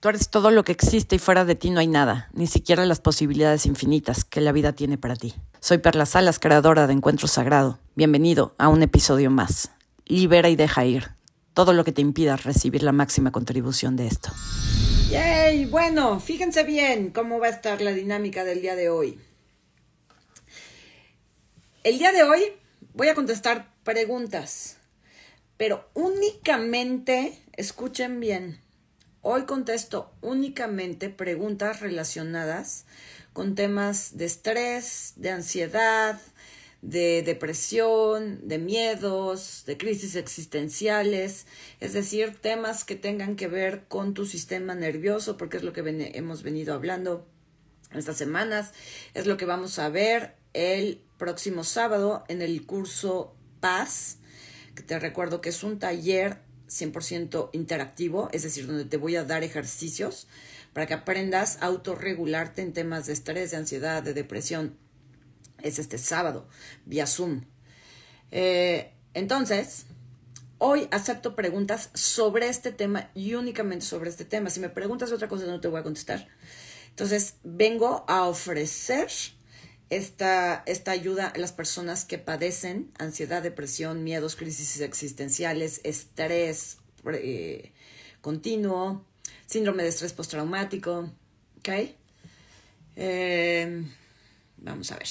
Tú eres todo lo que existe y fuera de ti no hay nada, ni siquiera las posibilidades infinitas que la vida tiene para ti. Soy Perla Salas, creadora de Encuentro Sagrado. Bienvenido a un episodio más. Libera y deja ir todo lo que te impida recibir la máxima contribución de esto. Yay, bueno, fíjense bien cómo va a estar la dinámica del día de hoy. El día de hoy voy a contestar preguntas, pero únicamente, escuchen bien, Hoy contesto únicamente preguntas relacionadas con temas de estrés, de ansiedad, de depresión, de miedos, de crisis existenciales, es decir, temas que tengan que ver con tu sistema nervioso, porque es lo que hemos venido hablando estas semanas, es lo que vamos a ver el próximo sábado en el curso Paz, que te recuerdo que es un taller 100% interactivo, es decir, donde te voy a dar ejercicios para que aprendas a autorregularte en temas de estrés, de ansiedad, de depresión. Es este sábado, vía Zoom. Eh, entonces, hoy acepto preguntas sobre este tema y únicamente sobre este tema. Si me preguntas otra cosa, no te voy a contestar. Entonces, vengo a ofrecer esta, esta ayuda a las personas que padecen ansiedad, depresión, miedos, crisis existenciales, estrés eh, continuo, síndrome de estrés postraumático. ¿Ok? Eh, vamos a ver.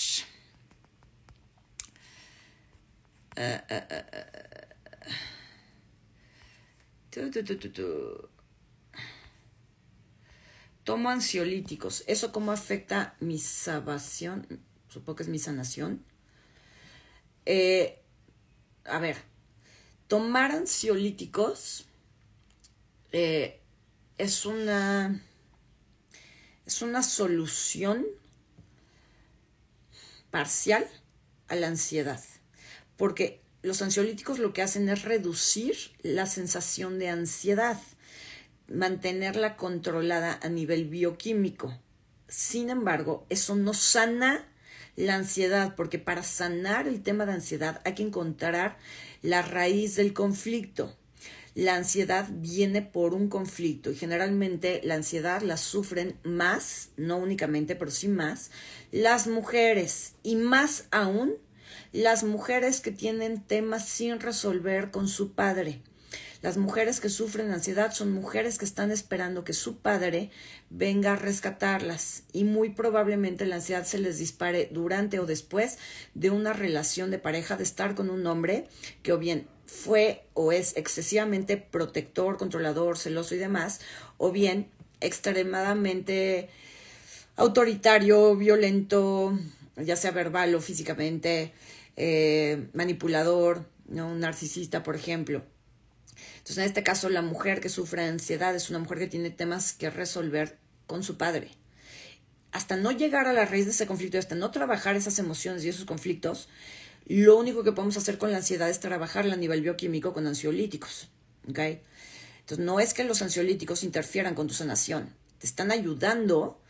Tomo ansiolíticos. ¿Eso cómo afecta mi salvación? Supongo que es mi sanación. Eh, a ver, tomar ansiolíticos eh, es una es una solución parcial a la ansiedad, porque los ansiolíticos lo que hacen es reducir la sensación de ansiedad, mantenerla controlada a nivel bioquímico. Sin embargo, eso no sana la ansiedad, porque para sanar el tema de ansiedad hay que encontrar la raíz del conflicto. La ansiedad viene por un conflicto y generalmente la ansiedad la sufren más, no únicamente, pero sí más, las mujeres y más aún las mujeres que tienen temas sin resolver con su padre. Las mujeres que sufren ansiedad son mujeres que están esperando que su padre venga a rescatarlas y muy probablemente la ansiedad se les dispare durante o después de una relación de pareja, de estar con un hombre que o bien fue o es excesivamente protector, controlador, celoso y demás, o bien extremadamente autoritario, violento, ya sea verbal o físicamente, eh, manipulador, ¿no? un narcisista, por ejemplo. Entonces, en este caso, la mujer que sufre ansiedad es una mujer que tiene temas que resolver con su padre. Hasta no llegar a la raíz de ese conflicto, hasta no trabajar esas emociones y esos conflictos, lo único que podemos hacer con la ansiedad es trabajarla a nivel bioquímico con ansiolíticos. ¿okay? Entonces, no es que los ansiolíticos interfieran con tu sanación, te están ayudando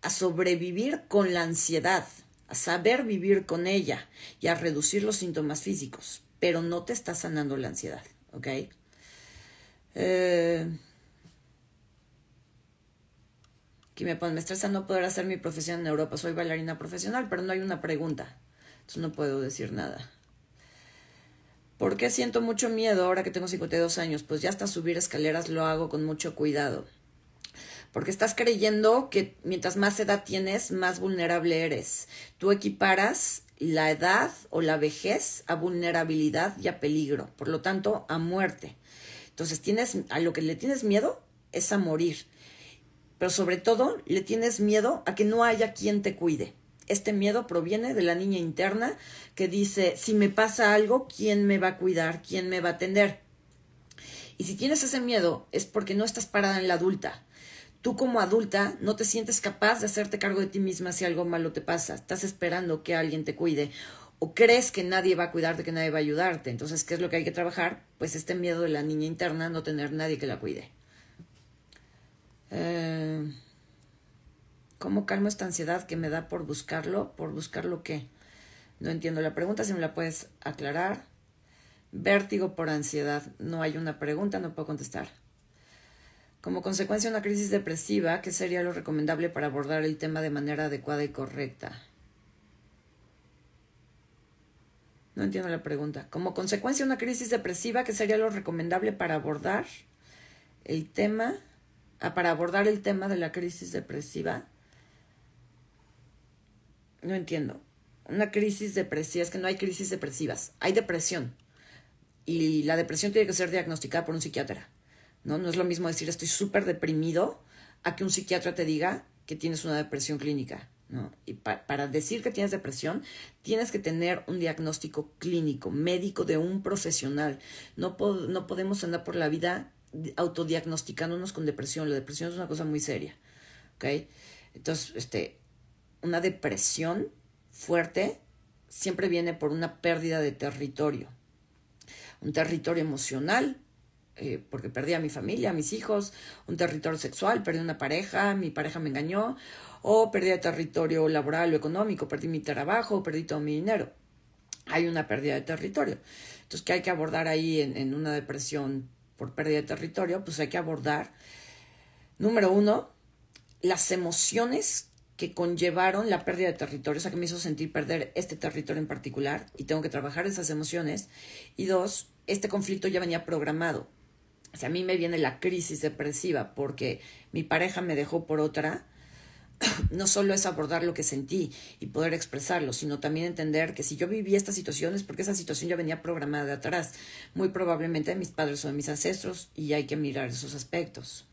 a sobrevivir con la ansiedad, a saber vivir con ella y a reducir los síntomas físicos, pero no te está sanando la ansiedad. ¿ok? Eh, aquí me pone, me estresa no poder hacer mi profesión en Europa. Soy bailarina profesional, pero no hay una pregunta. Entonces no puedo decir nada. ¿Por qué siento mucho miedo ahora que tengo 52 años? Pues ya hasta subir escaleras lo hago con mucho cuidado. Porque estás creyendo que mientras más edad tienes, más vulnerable eres. Tú equiparas la edad o la vejez a vulnerabilidad y a peligro, por lo tanto, a muerte. Entonces, tienes, a lo que le tienes miedo es a morir. Pero sobre todo, le tienes miedo a que no haya quien te cuide. Este miedo proviene de la niña interna que dice, si me pasa algo, ¿quién me va a cuidar? ¿Quién me va a atender? Y si tienes ese miedo es porque no estás parada en la adulta. Tú como adulta no te sientes capaz de hacerte cargo de ti misma si algo malo te pasa. Estás esperando que alguien te cuide o crees que nadie va a cuidarte, que nadie va a ayudarte. Entonces, ¿qué es lo que hay que trabajar? Pues este miedo de la niña interna, no tener nadie que la cuide. Eh, ¿Cómo calmo esta ansiedad que me da por buscarlo? ¿Por buscarlo qué? No entiendo la pregunta, si me la puedes aclarar. Vértigo por ansiedad. No hay una pregunta, no puedo contestar. Como consecuencia de una crisis depresiva, ¿qué sería lo recomendable para abordar el tema de manera adecuada y correcta? No entiendo la pregunta. Como consecuencia de una crisis depresiva, ¿qué sería lo recomendable para abordar el tema? Ah, para abordar el tema de la crisis depresiva. No entiendo. Una crisis depresiva, es que no hay crisis depresivas, hay depresión. Y la depresión tiene que ser diagnosticada por un psiquiatra. ¿no? No es lo mismo decir estoy súper deprimido a que un psiquiatra te diga que tienes una depresión clínica. ¿No? Y para decir que tienes depresión, tienes que tener un diagnóstico clínico, médico de un profesional. No, no podemos andar por la vida autodiagnosticándonos con depresión. La depresión es una cosa muy seria. ¿Ok? Entonces, este, una depresión fuerte siempre viene por una pérdida de territorio. Un territorio emocional, eh, porque perdí a mi familia, a mis hijos, un territorio sexual, perdí una pareja, mi pareja me engañó, o perdí el territorio laboral o económico, perdí mi trabajo, perdí todo mi dinero. Hay una pérdida de territorio. Entonces, ¿qué hay que abordar ahí en, en una depresión por pérdida de territorio? Pues hay que abordar, número uno, las emociones que conllevaron la pérdida de territorio, o sea, que me hizo sentir perder este territorio en particular y tengo que trabajar esas emociones. Y dos, este conflicto ya venía programado. O sea, a mí me viene la crisis depresiva porque mi pareja me dejó por otra, no solo es abordar lo que sentí y poder expresarlo, sino también entender que si yo viví esta situación es porque esa situación ya venía programada de atrás, muy probablemente de mis padres o de mis ancestros, y hay que mirar esos aspectos.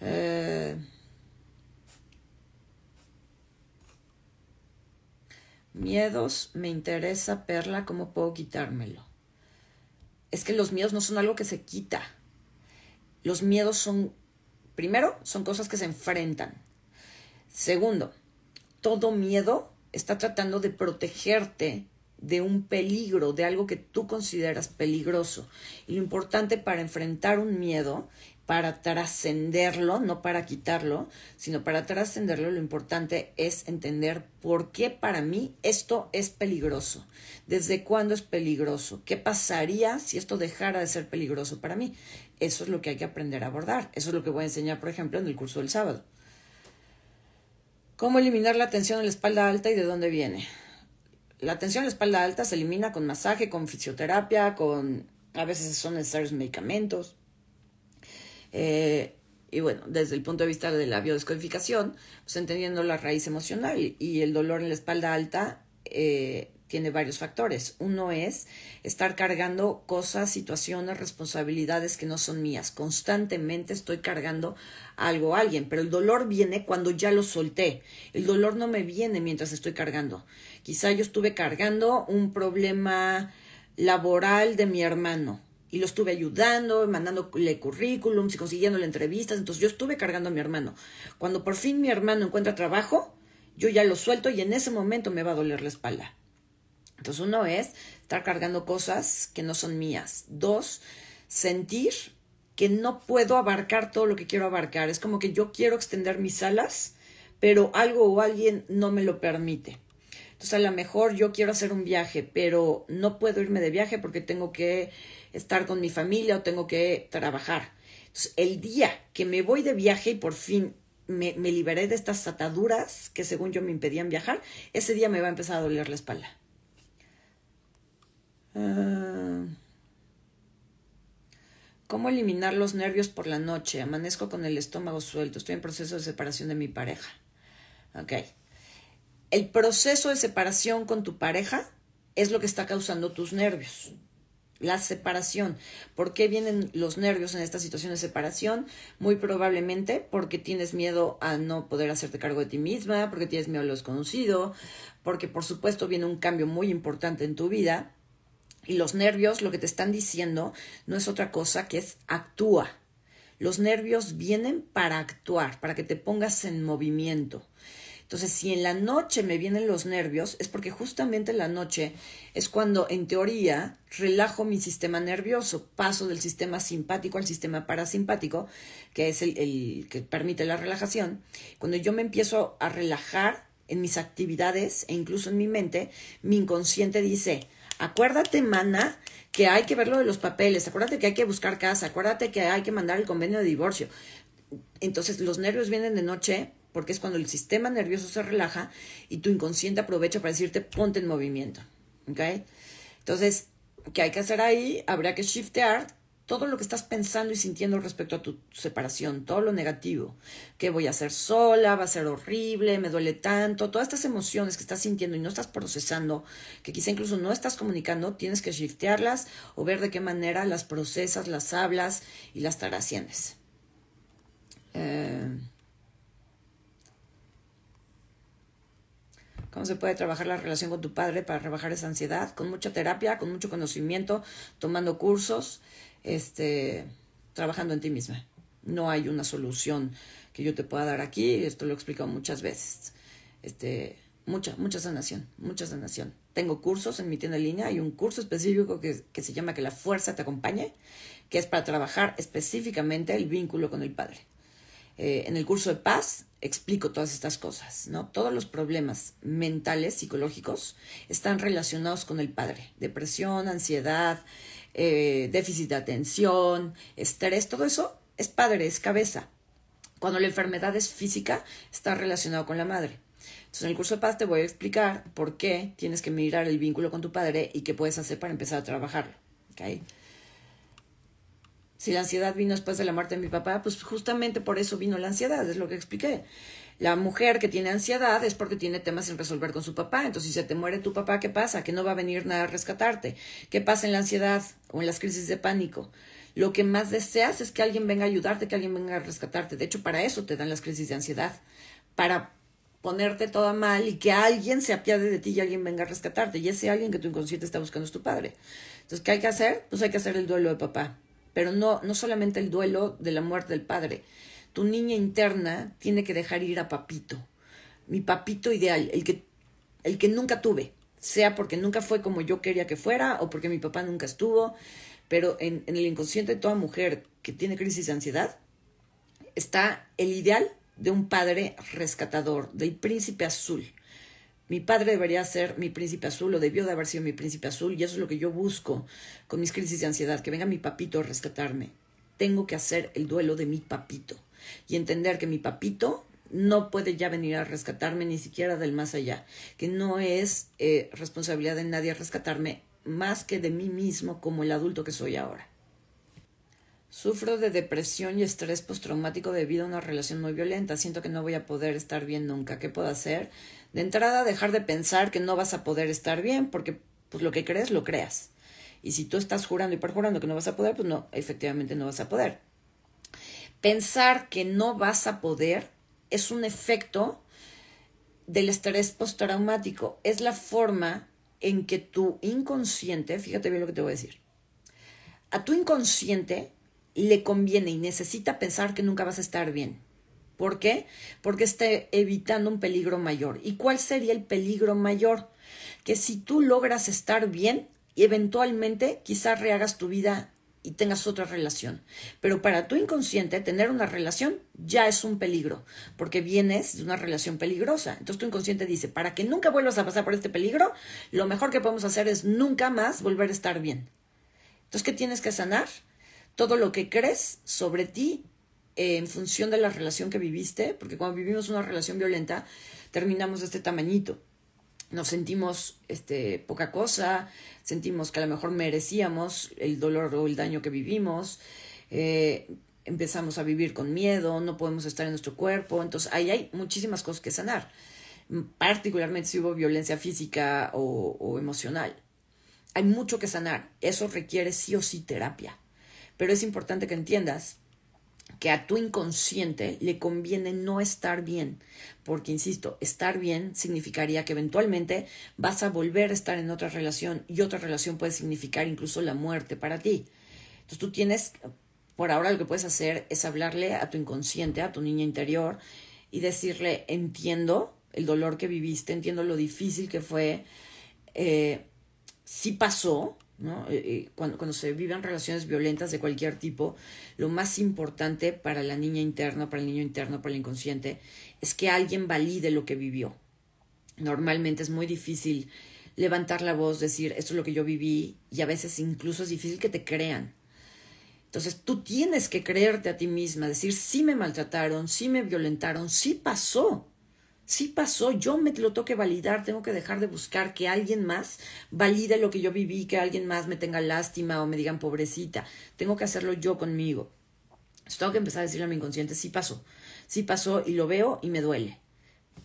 Eh, miedos, me interesa, Perla, ¿cómo puedo quitármelo? Es que los miedos no son algo que se quita. Los miedos son Primero, son cosas que se enfrentan. Segundo, todo miedo está tratando de protegerte de un peligro, de algo que tú consideras peligroso. Y lo importante para enfrentar un miedo para trascenderlo, no para quitarlo, sino para trascenderlo, lo importante es entender por qué para mí esto es peligroso, desde cuándo es peligroso, qué pasaría si esto dejara de ser peligroso para mí. Eso es lo que hay que aprender a abordar. Eso es lo que voy a enseñar, por ejemplo, en el curso del sábado. ¿Cómo eliminar la tensión en la espalda alta y de dónde viene? La tensión en la espalda alta se elimina con masaje, con fisioterapia, con a veces son necesarios medicamentos eh, y bueno, desde el punto de vista de la biodescodificación, pues entendiendo la raíz emocional y el dolor en la espalda alta eh, tiene varios factores. Uno es estar cargando cosas, situaciones, responsabilidades que no son mías. Constantemente estoy cargando algo a alguien, pero el dolor viene cuando ya lo solté. El dolor no me viene mientras estoy cargando. Quizá yo estuve cargando un problema laboral de mi hermano y lo estuve ayudando, mandándole currículums y consiguiéndole entrevistas. Entonces yo estuve cargando a mi hermano. Cuando por fin mi hermano encuentra trabajo, yo ya lo suelto y en ese momento me va a doler la espalda. Entonces uno es estar cargando cosas que no son mías. Dos, sentir que no puedo abarcar todo lo que quiero abarcar. Es como que yo quiero extender mis alas, pero algo o alguien no me lo permite. Entonces a lo mejor yo quiero hacer un viaje, pero no puedo irme de viaje porque tengo que estar con mi familia o tengo que trabajar. Entonces, el día que me voy de viaje y por fin me, me, liberé de estas ataduras que según yo me impedían viajar, ese día me va a empezar a doler la espalda. Ah. ¿Cómo eliminar los nervios por la noche? Amanezco con el estómago suelto. Estoy en proceso de separación de mi pareja. Ok. El proceso de separación con tu pareja es lo que está causando tus nervios la separación. ¿Por qué vienen los nervios en esta situación de separación? Muy probablemente porque tienes miedo a no poder hacerte cargo de ti misma, porque tienes miedo a lo desconocido, porque por supuesto viene un cambio muy importante en tu vida. Y los nervios lo que te están diciendo no es otra cosa que es actúa. Los nervios vienen para actuar, para que te pongas en movimiento. Entonces, si en la noche me vienen los nervios, es porque justamente en la noche es cuando, en teoría, relajo mi sistema nervioso, paso del sistema simpático al sistema parasimpático, que es el, que permite la relajación. Cuando yo me empiezo a relajar en mis actividades e incluso en mi mente, mi inconsciente dice, Acuérdate, mana, que hay que ver lo de los papeles, acuérdate que hay que buscar casa, acuérdate que hay que mandar el convenio de divorcio. Entonces los nervios vienen de noche porque es cuando el sistema nervioso se relaja y tu inconsciente aprovecha para decirte ponte en movimiento. ¿Ok? Entonces, ¿qué hay que hacer ahí? Habría que shiftear todo lo que estás pensando y sintiendo respecto a tu separación, todo lo negativo, que voy a hacer sola, va a ser horrible, me duele tanto, todas estas emociones que estás sintiendo y no estás procesando, que quizá incluso no estás comunicando, tienes que shiftearlas o ver de qué manera las procesas, las hablas y las trasciendes. Eh, ¿Cómo se puede trabajar la relación con tu padre para rebajar esa ansiedad? Con mucha terapia, con mucho conocimiento, tomando cursos este, trabajando en ti misma. No hay una solución que yo te pueda dar aquí, esto lo he explicado muchas veces. Este, mucha, mucha sanación, mucha sanación. Tengo cursos en mi tienda en línea, hay un curso específico que, que se llama Que la fuerza te acompañe, que es para trabajar específicamente el vínculo con el Padre. Eh, en el curso de paz explico todas estas cosas, ¿no? Todos los problemas mentales, psicológicos, están relacionados con el padre. Depresión, ansiedad, eh, déficit de atención, estrés, todo eso es padre, es cabeza. Cuando la enfermedad es física, está relacionado con la madre. Entonces, en el curso de paz te voy a explicar por qué tienes que mirar el vínculo con tu padre y qué puedes hacer para empezar a trabajarlo. Si la ansiedad vino después de la muerte de mi papá, pues justamente por eso vino la ansiedad, es lo que expliqué. La mujer que tiene ansiedad es porque tiene temas sin resolver con su papá. Entonces, si se te muere tu papá, ¿qué pasa? Que no va a venir nada a rescatarte. ¿Qué pasa en la ansiedad o en las crisis de pánico? Lo que más deseas es que alguien venga a ayudarte, que alguien venga a rescatarte. De hecho, para eso te dan las crisis de ansiedad. Para ponerte toda mal y que alguien se apiade de ti y alguien venga a rescatarte. Y ese alguien que tu inconsciente está buscando es tu padre. Entonces, ¿qué hay que hacer? Pues hay que hacer el duelo de papá. Pero no, no solamente el duelo de la muerte del padre, tu niña interna tiene que dejar ir a papito, mi papito ideal, el que, el que nunca tuve, sea porque nunca fue como yo quería que fuera o porque mi papá nunca estuvo, pero en, en el inconsciente de toda mujer que tiene crisis de ansiedad está el ideal de un padre rescatador, del príncipe azul. Mi padre debería ser mi príncipe azul o debió de haber sido mi príncipe azul y eso es lo que yo busco con mis crisis de ansiedad, que venga mi papito a rescatarme. Tengo que hacer el duelo de mi papito y entender que mi papito no puede ya venir a rescatarme ni siquiera del más allá, que no es eh, responsabilidad de nadie rescatarme más que de mí mismo como el adulto que soy ahora. Sufro de depresión y estrés postraumático debido a una relación muy violenta. Siento que no voy a poder estar bien nunca. ¿Qué puedo hacer? De entrada, dejar de pensar que no vas a poder estar bien, porque pues lo que crees, lo creas. Y si tú estás jurando y perjurando que no vas a poder, pues no, efectivamente no vas a poder pensar que no vas a poder es un efecto del estrés postraumático. Es la forma en que tu inconsciente, fíjate bien lo que te voy a decir, a tu inconsciente le conviene y necesita pensar que nunca vas a estar bien. ¿Por qué? Porque está evitando un peligro mayor. ¿Y cuál sería el peligro mayor? Que si tú logras estar bien, eventualmente quizás rehagas tu vida y tengas otra relación. Pero para tu inconsciente, tener una relación ya es un peligro, porque vienes de una relación peligrosa. Entonces tu inconsciente dice, para que nunca vuelvas a pasar por este peligro, lo mejor que podemos hacer es nunca más volver a estar bien. Entonces, ¿qué tienes que sanar? Todo lo que crees sobre ti en función de la relación que viviste, porque cuando vivimos una relación violenta, terminamos de este tamañito nos sentimos este, poca cosa, sentimos que a lo mejor merecíamos el dolor o el daño que vivimos, eh, empezamos a vivir con miedo, no podemos estar en nuestro cuerpo, entonces ahí hay muchísimas cosas que sanar, particularmente si hubo violencia física o emocional. Hay mucho que sanar, eso requiere sí o sí terapia, pero es importante que entiendas que a tu inconsciente le conviene no estar bien, porque, insisto, estar bien significaría que eventualmente vas a volver a estar en otra relación y otra relación puede significar incluso la muerte para ti. Entonces tú tienes, por ahora lo que puedes hacer es hablarle a tu inconsciente, a tu niña interior, y decirle, entiendo el dolor que viviste, entiendo lo difícil que fue, eh, sí pasó, ¿no? Eh, eh, cuando, cuando se viven relaciones violentas de cualquier tipo, lo más importante para la niña interna, para el niño interno, para el inconsciente, es que alguien valide lo que vivió. Normalmente es muy difícil levantar la voz, decir, esto es lo que yo viví, y a veces incluso es difícil que te crean. Entonces tú tienes que creerte a ti misma, decir, sí me maltrataron, sí me violentaron, sí pasó, sí pasó, yo me lo tengo que validar, tengo que dejar de buscar que alguien más valide lo que yo viví, que alguien más me tenga lástima o me digan pobrecita, tengo que hacerlo yo conmigo. Tengo que empezar a decirle a mi inconsciente, sí pasó, sí pasó y lo veo y me duele,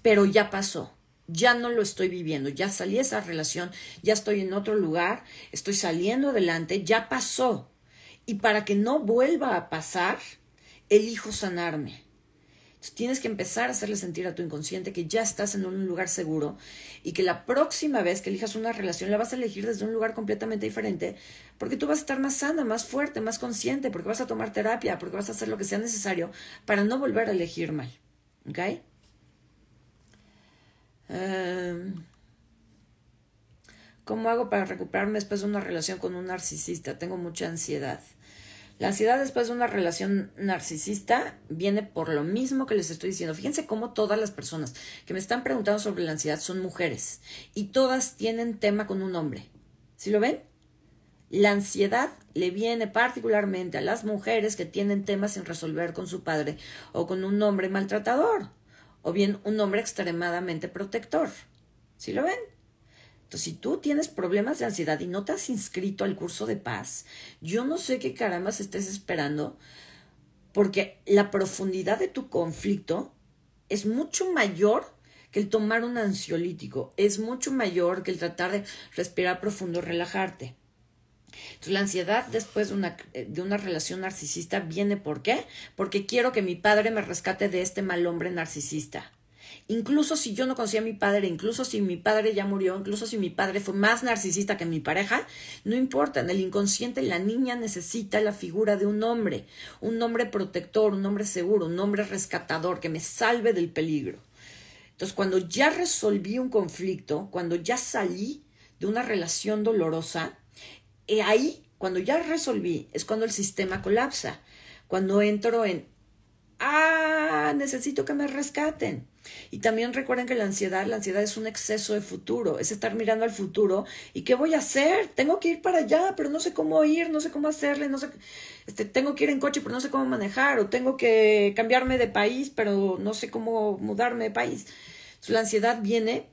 pero ya pasó ya no lo estoy viviendo, ya salí de esa relación, ya estoy en otro lugar, estoy saliendo adelante, ya pasó. Y para que no vuelva a pasar, elijo sanarme. Tienes que empezar a hacerle sentir a tu inconsciente que ya estás en un lugar seguro y que la próxima vez que elijas una relación la vas a elegir desde un lugar completamente diferente porque tú vas a estar más sana, más fuerte, más consciente, porque vas a tomar terapia, porque vas a hacer lo que sea necesario para no volver a elegir mal. ¿Ok? Em, ¿Cómo hago para recuperarme después de una relación con un narcisista? Tengo mucha ansiedad. La ansiedad después de una relación narcisista viene por lo mismo que les estoy diciendo. Fíjense cómo todas las personas que me están preguntando sobre la ansiedad son mujeres y todas tienen tema con un hombre. ¿Sí lo ven? La ansiedad le viene particularmente a las mujeres que tienen temas sin resolver con su padre o con un hombre maltratador o bien un hombre extremadamente protector. ¿Sí lo ven? Entonces, si tú tienes problemas de ansiedad y no te has inscrito al curso de paz, yo no sé qué carambas estés esperando, porque la profundidad de tu conflicto es mucho mayor que el tomar un ansiolítico, es mucho mayor que el tratar de respirar profundo, relajarte. Entonces, la ansiedad después de una, eh, de una relación narcisista viene ¿por qué? Porque quiero que mi padre me rescate de este mal hombre narcisista. Incluso si yo no conocía a mi padre, incluso si mi padre ya murió, incluso si mi padre fue más narcisista que mi pareja, no importa, en el inconsciente la niña necesita la figura de un hombre, un hombre protector, un hombre seguro, un hombre rescatador que me salve del peligro. Entonces, cuando ya resolví un conflicto, cuando ya salí de una relación dolorosa, y ahí, cuando ya resolví, es cuando el sistema colapsa, cuando entro en, ah, necesito que me rescaten. Y también recuerden que la ansiedad, la ansiedad es un exceso de futuro, es estar mirando al futuro y qué voy a hacer, tengo que ir para allá, pero no sé cómo ir, no sé cómo hacerle, no sé, este, tengo que ir en coche, pero no sé cómo manejar, o tengo que cambiarme de país, pero no sé cómo mudarme de país. la ansiedad viene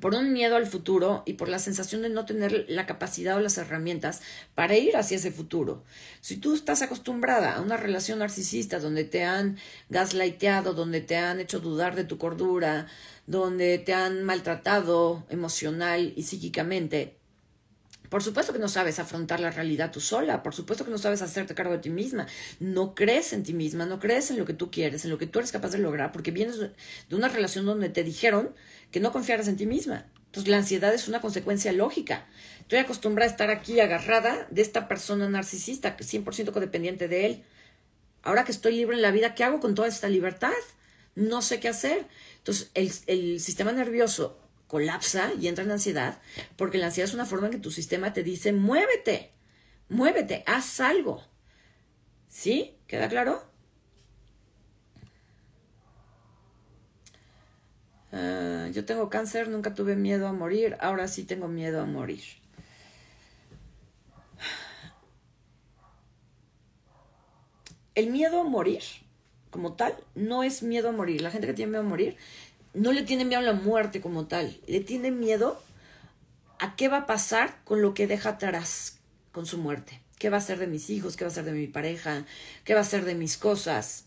por un miedo al futuro y por la sensación de no tener la capacidad o las herramientas para ir hacia ese futuro. Si tú estás acostumbrada a una relación narcisista donde te han gaslighteado, donde te han hecho dudar de tu cordura, donde te han maltratado emocional y psíquicamente, por supuesto que no sabes afrontar la realidad tú sola, por supuesto que no sabes hacerte cargo de ti misma, no crees en ti misma, no crees en lo que tú quieres, en lo que tú eres capaz de lograr, porque vienes de una relación donde te dijeron que no confiaras en ti misma. Entonces la ansiedad es una consecuencia lógica. Estoy acostumbrada a estar aquí agarrada de esta persona narcisista, que es 100% codependiente de él. Ahora que estoy libre en la vida, ¿qué hago con toda esta libertad? No sé qué hacer. Entonces el, el sistema nervioso colapsa y entra en ansiedad, porque la ansiedad es una forma en que tu sistema te dice, muévete, muévete, haz algo. ¿Sí? ¿Queda claro? Ah, yo tengo cáncer, nunca tuve miedo a morir, ahora sí tengo miedo a morir. El miedo a morir, como tal, no es miedo a morir. La gente que tiene miedo a morir no le tiene miedo a la muerte como tal, le tiene miedo a qué va a pasar con lo que deja atrás con su muerte. ¿Qué va a ser de mis hijos? ¿Qué va a ser de mi pareja? ¿Qué va a ser de mis cosas?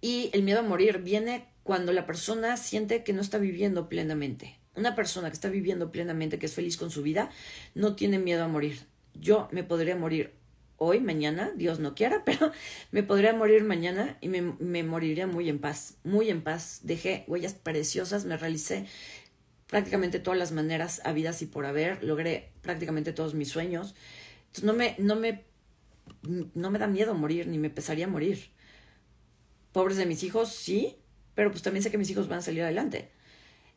Y el miedo a morir viene cuando la persona siente que no está viviendo plenamente. Una persona que está viviendo plenamente, que es feliz con su vida, no tiene miedo a morir. Yo me podría morir hoy, mañana, Dios no quiera, pero me podría morir mañana y me, moriría muy en paz, muy en paz. Dejé huellas preciosas, me realicé prácticamente todas las maneras habidas y por haber, logré prácticamente todos mis sueños. Entonces no me, no me, no me da miedo morir, ni me pesaría morir. Pobres de mis hijos, sí, pero pues también sé que mis hijos van a salir adelante.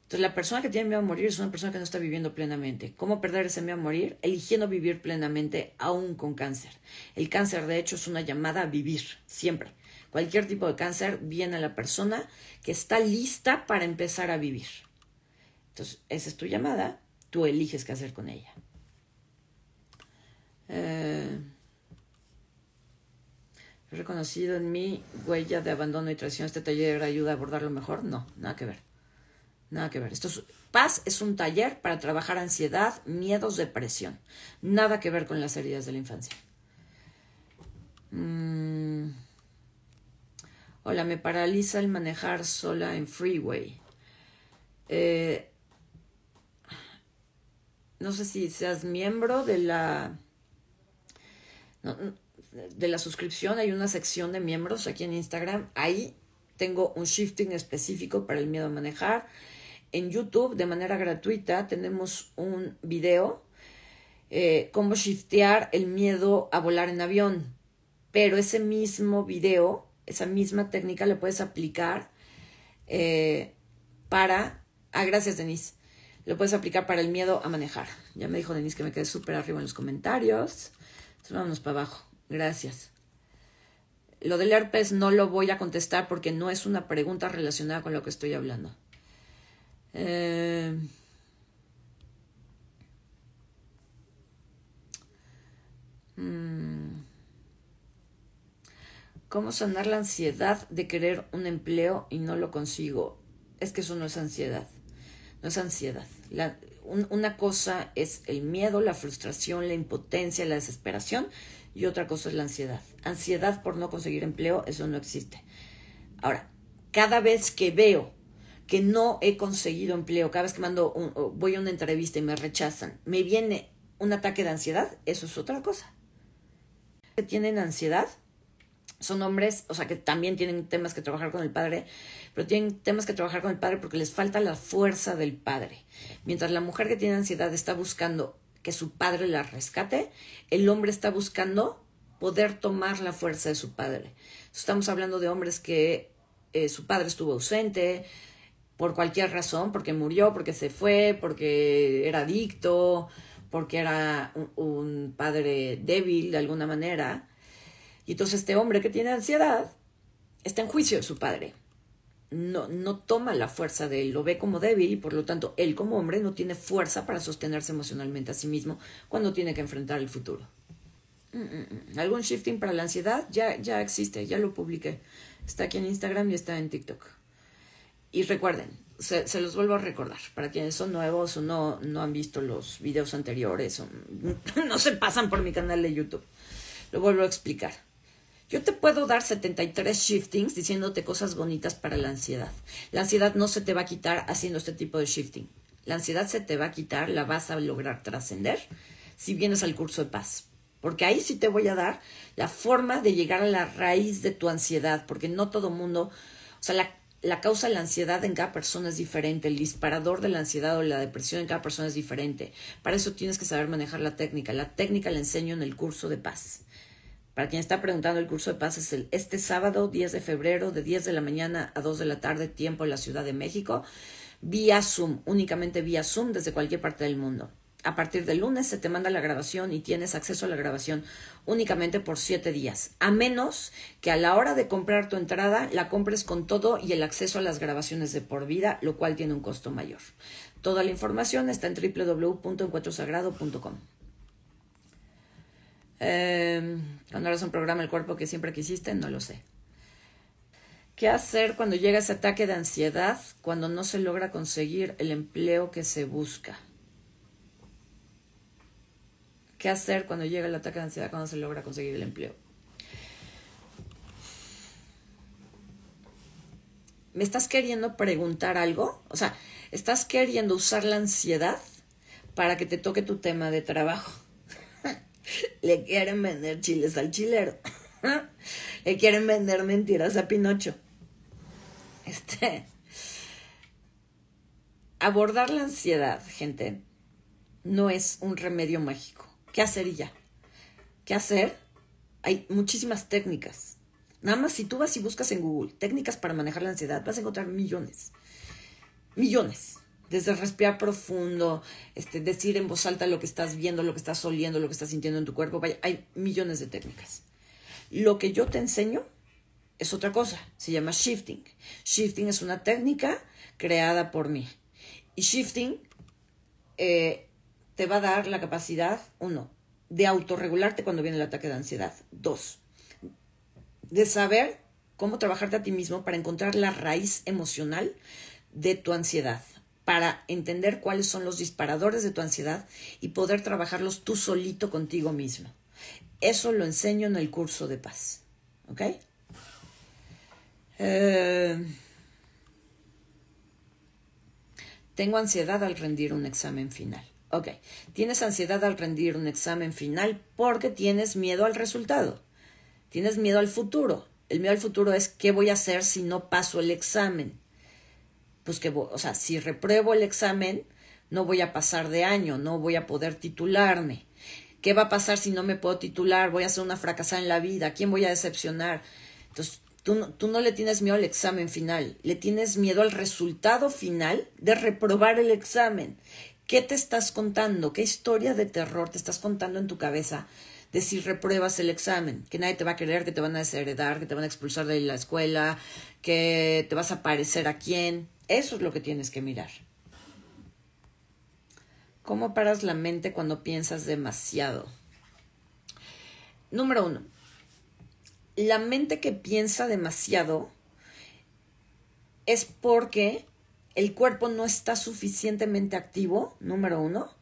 Entonces la persona que tiene miedo a morir es una persona que no está viviendo plenamente. ¿Cómo perder ese miedo a morir? Eligiendo vivir plenamente aún con cáncer. El cáncer de hecho es una llamada a vivir, siempre. Cualquier tipo de cáncer viene a la persona que está lista para empezar a vivir. Entonces, esa es tu llamada. tú eliges qué hacer con ella. Eh, ¿He reconocido en mi huella de abandono y traición este taller ayuda a abordarlo mejor? No, nada que ver. Nada que ver. Esto es, Paz es un taller para trabajar ansiedad, miedos, depresión. Nada que ver con las heridas de la infancia. Mm. Hola, me paraliza el manejar sola en freeway. Eh, no sé si seas miembro de la de la suscripción. Hay una sección de miembros aquí en Instagram. Ahí tengo un shifting específico para el miedo a manejar. En YouTube, de manera gratuita, tenemos un video eh, cómo shiftear el miedo a volar en avión. Pero ese mismo video, esa misma técnica, la puedes aplicar eh, para. Ah, gracias, Denise. Lo puedes aplicar para el miedo a manejar. Ya me dijo Denise que me quedé súper arriba en los comentarios. Entonces vámonos para abajo. Gracias. Lo del herpes no lo voy a contestar porque no es una pregunta relacionada con lo que estoy hablando. Eh, mm, ¿Cómo sanar la ansiedad de querer un empleo y no lo consigo? Es que eso no es ansiedad. No es ansiedad. una cosa es el miedo, la frustración, la impotencia, la desesperación y otra cosa es la ansiedad. Ansiedad por no conseguir empleo, eso no existe. Ahora, cada vez que veo que no he conseguido empleo, cada vez que mando voy a una entrevista y me rechazan, me viene un ataque de ansiedad, eso es otra cosa. Que tienen ansiedad son hombres, o sea, que también tienen temas que trabajar con el padre, pero tienen temas que trabajar con el padre porque les falta la fuerza del padre. Mientras la mujer que tiene ansiedad está buscando que su padre la rescate, el hombre está buscando poder tomar la fuerza de su padre. Estamos hablando de hombres que eh, su padre estuvo ausente por cualquier razón, porque murió, porque se fue, porque era adicto, porque era un padre débil de alguna manera. Y entonces este hombre que tiene ansiedad está en juicio de su padre no, no toma la fuerza de él, lo ve como débil y por lo tanto él como hombre no tiene fuerza para sostenerse emocionalmente a sí mismo cuando tiene que enfrentar el futuro. Mm, mm, mm. ¿Algún shifting para la ansiedad? Ya, ya existe, ya lo publiqué. Está aquí en Instagram y está en TikTok. Y recuerden, se, los vuelvo a recordar, para quienes son nuevos o no, no han visto los videos anteriores o no se pasan por mi canal de YouTube. Lo vuelvo a explicar. Yo te puedo dar 73 shiftings diciéndote cosas bonitas para la ansiedad. La ansiedad no se te va a quitar haciendo este tipo de shifting. La ansiedad se te va a quitar, la vas a lograr trascender si vienes al curso de paz. Porque ahí sí te voy a dar la forma de llegar a la raíz de tu ansiedad, porque no todo mundo, o sea, la, la causa de la ansiedad en cada persona es diferente, el disparador de la ansiedad o la depresión en cada persona es diferente. Para eso tienes que saber manejar la técnica. La técnica la enseño en el curso de paz. Para quien está preguntando, el curso de paz es el, este sábado, 10 de febrero, de 10 de la mañana a 2 de la tarde, tiempo en la Ciudad de México, vía Zoom, únicamente vía Zoom desde cualquier parte del mundo. A partir del lunes se te manda la grabación y tienes acceso a la grabación únicamente por siete días, a menos que a la hora de comprar tu entrada la compres con todo y el acceso a las grabaciones de por vida, lo cual tiene un costo mayor. Toda la información está en www.encuentrosagrado.com. Eh, cuando harás un programa el cuerpo que siempre quisiste, no lo sé. ¿Qué hacer cuando llega ese ataque de ansiedad cuando no se logra conseguir el empleo que se busca? ¿Qué hacer cuando llega el ataque de ansiedad cuando se logra conseguir el empleo? ¿Me estás queriendo preguntar algo? O sea, ¿estás queriendo usar la ansiedad para que te toque tu tema de trabajo? Le quieren vender chiles al chilero. Le quieren vender mentiras a Pinocho. Este. Abordar la ansiedad, gente, no es un remedio mágico. ¿Qué hacer y ya? ¿Qué hacer? Hay muchísimas técnicas. Nada más si tú vas y buscas en Google técnicas para manejar la ansiedad, vas a encontrar millones. Millones desde respirar profundo, este, decir en voz alta lo que estás viendo, lo que estás oliendo, lo que estás sintiendo en tu cuerpo. Hay millones de técnicas. Lo que yo te enseño es otra cosa, se llama shifting. Shifting es una técnica creada por mí. Y shifting, eh, te va a dar la capacidad, uno, de autorregularte cuando viene el ataque de ansiedad. Dos, de saber cómo trabajarte a ti mismo para encontrar la raíz emocional de tu ansiedad, para entender cuáles son los disparadores de tu ansiedad y poder trabajarlos tú solito contigo mismo. Eso lo enseño en el curso de paz. ¿Ok? Eh, tengo ansiedad al rendir un examen final. Ok, tienes ansiedad al rendir un examen final porque tienes miedo al resultado. Tienes miedo al futuro. El miedo al futuro es qué voy a hacer si no paso el examen. Pues que, o sea, si repruebo el examen, no voy a pasar de año, no voy a poder titularme. ¿Qué va a pasar si no me puedo titular? Voy a ser una fracasada en la vida. quién voy a decepcionar? Entonces, tú, tú no le tienes miedo al examen final, le tienes miedo al resultado final de reprobar el examen. ¿Qué te estás contando? ¿Qué historia de terror te estás contando en tu cabeza de si repruebas el examen, que nadie te va a querer, que te van a desheredar, que te van a expulsar de la escuela, que te vas a parecer a quién. Eso es lo que tienes que mirar. ¿Cómo paras la mente cuando piensas demasiado? Número uno, la mente que piensa demasiado es porque el cuerpo no está suficientemente activo, número uno,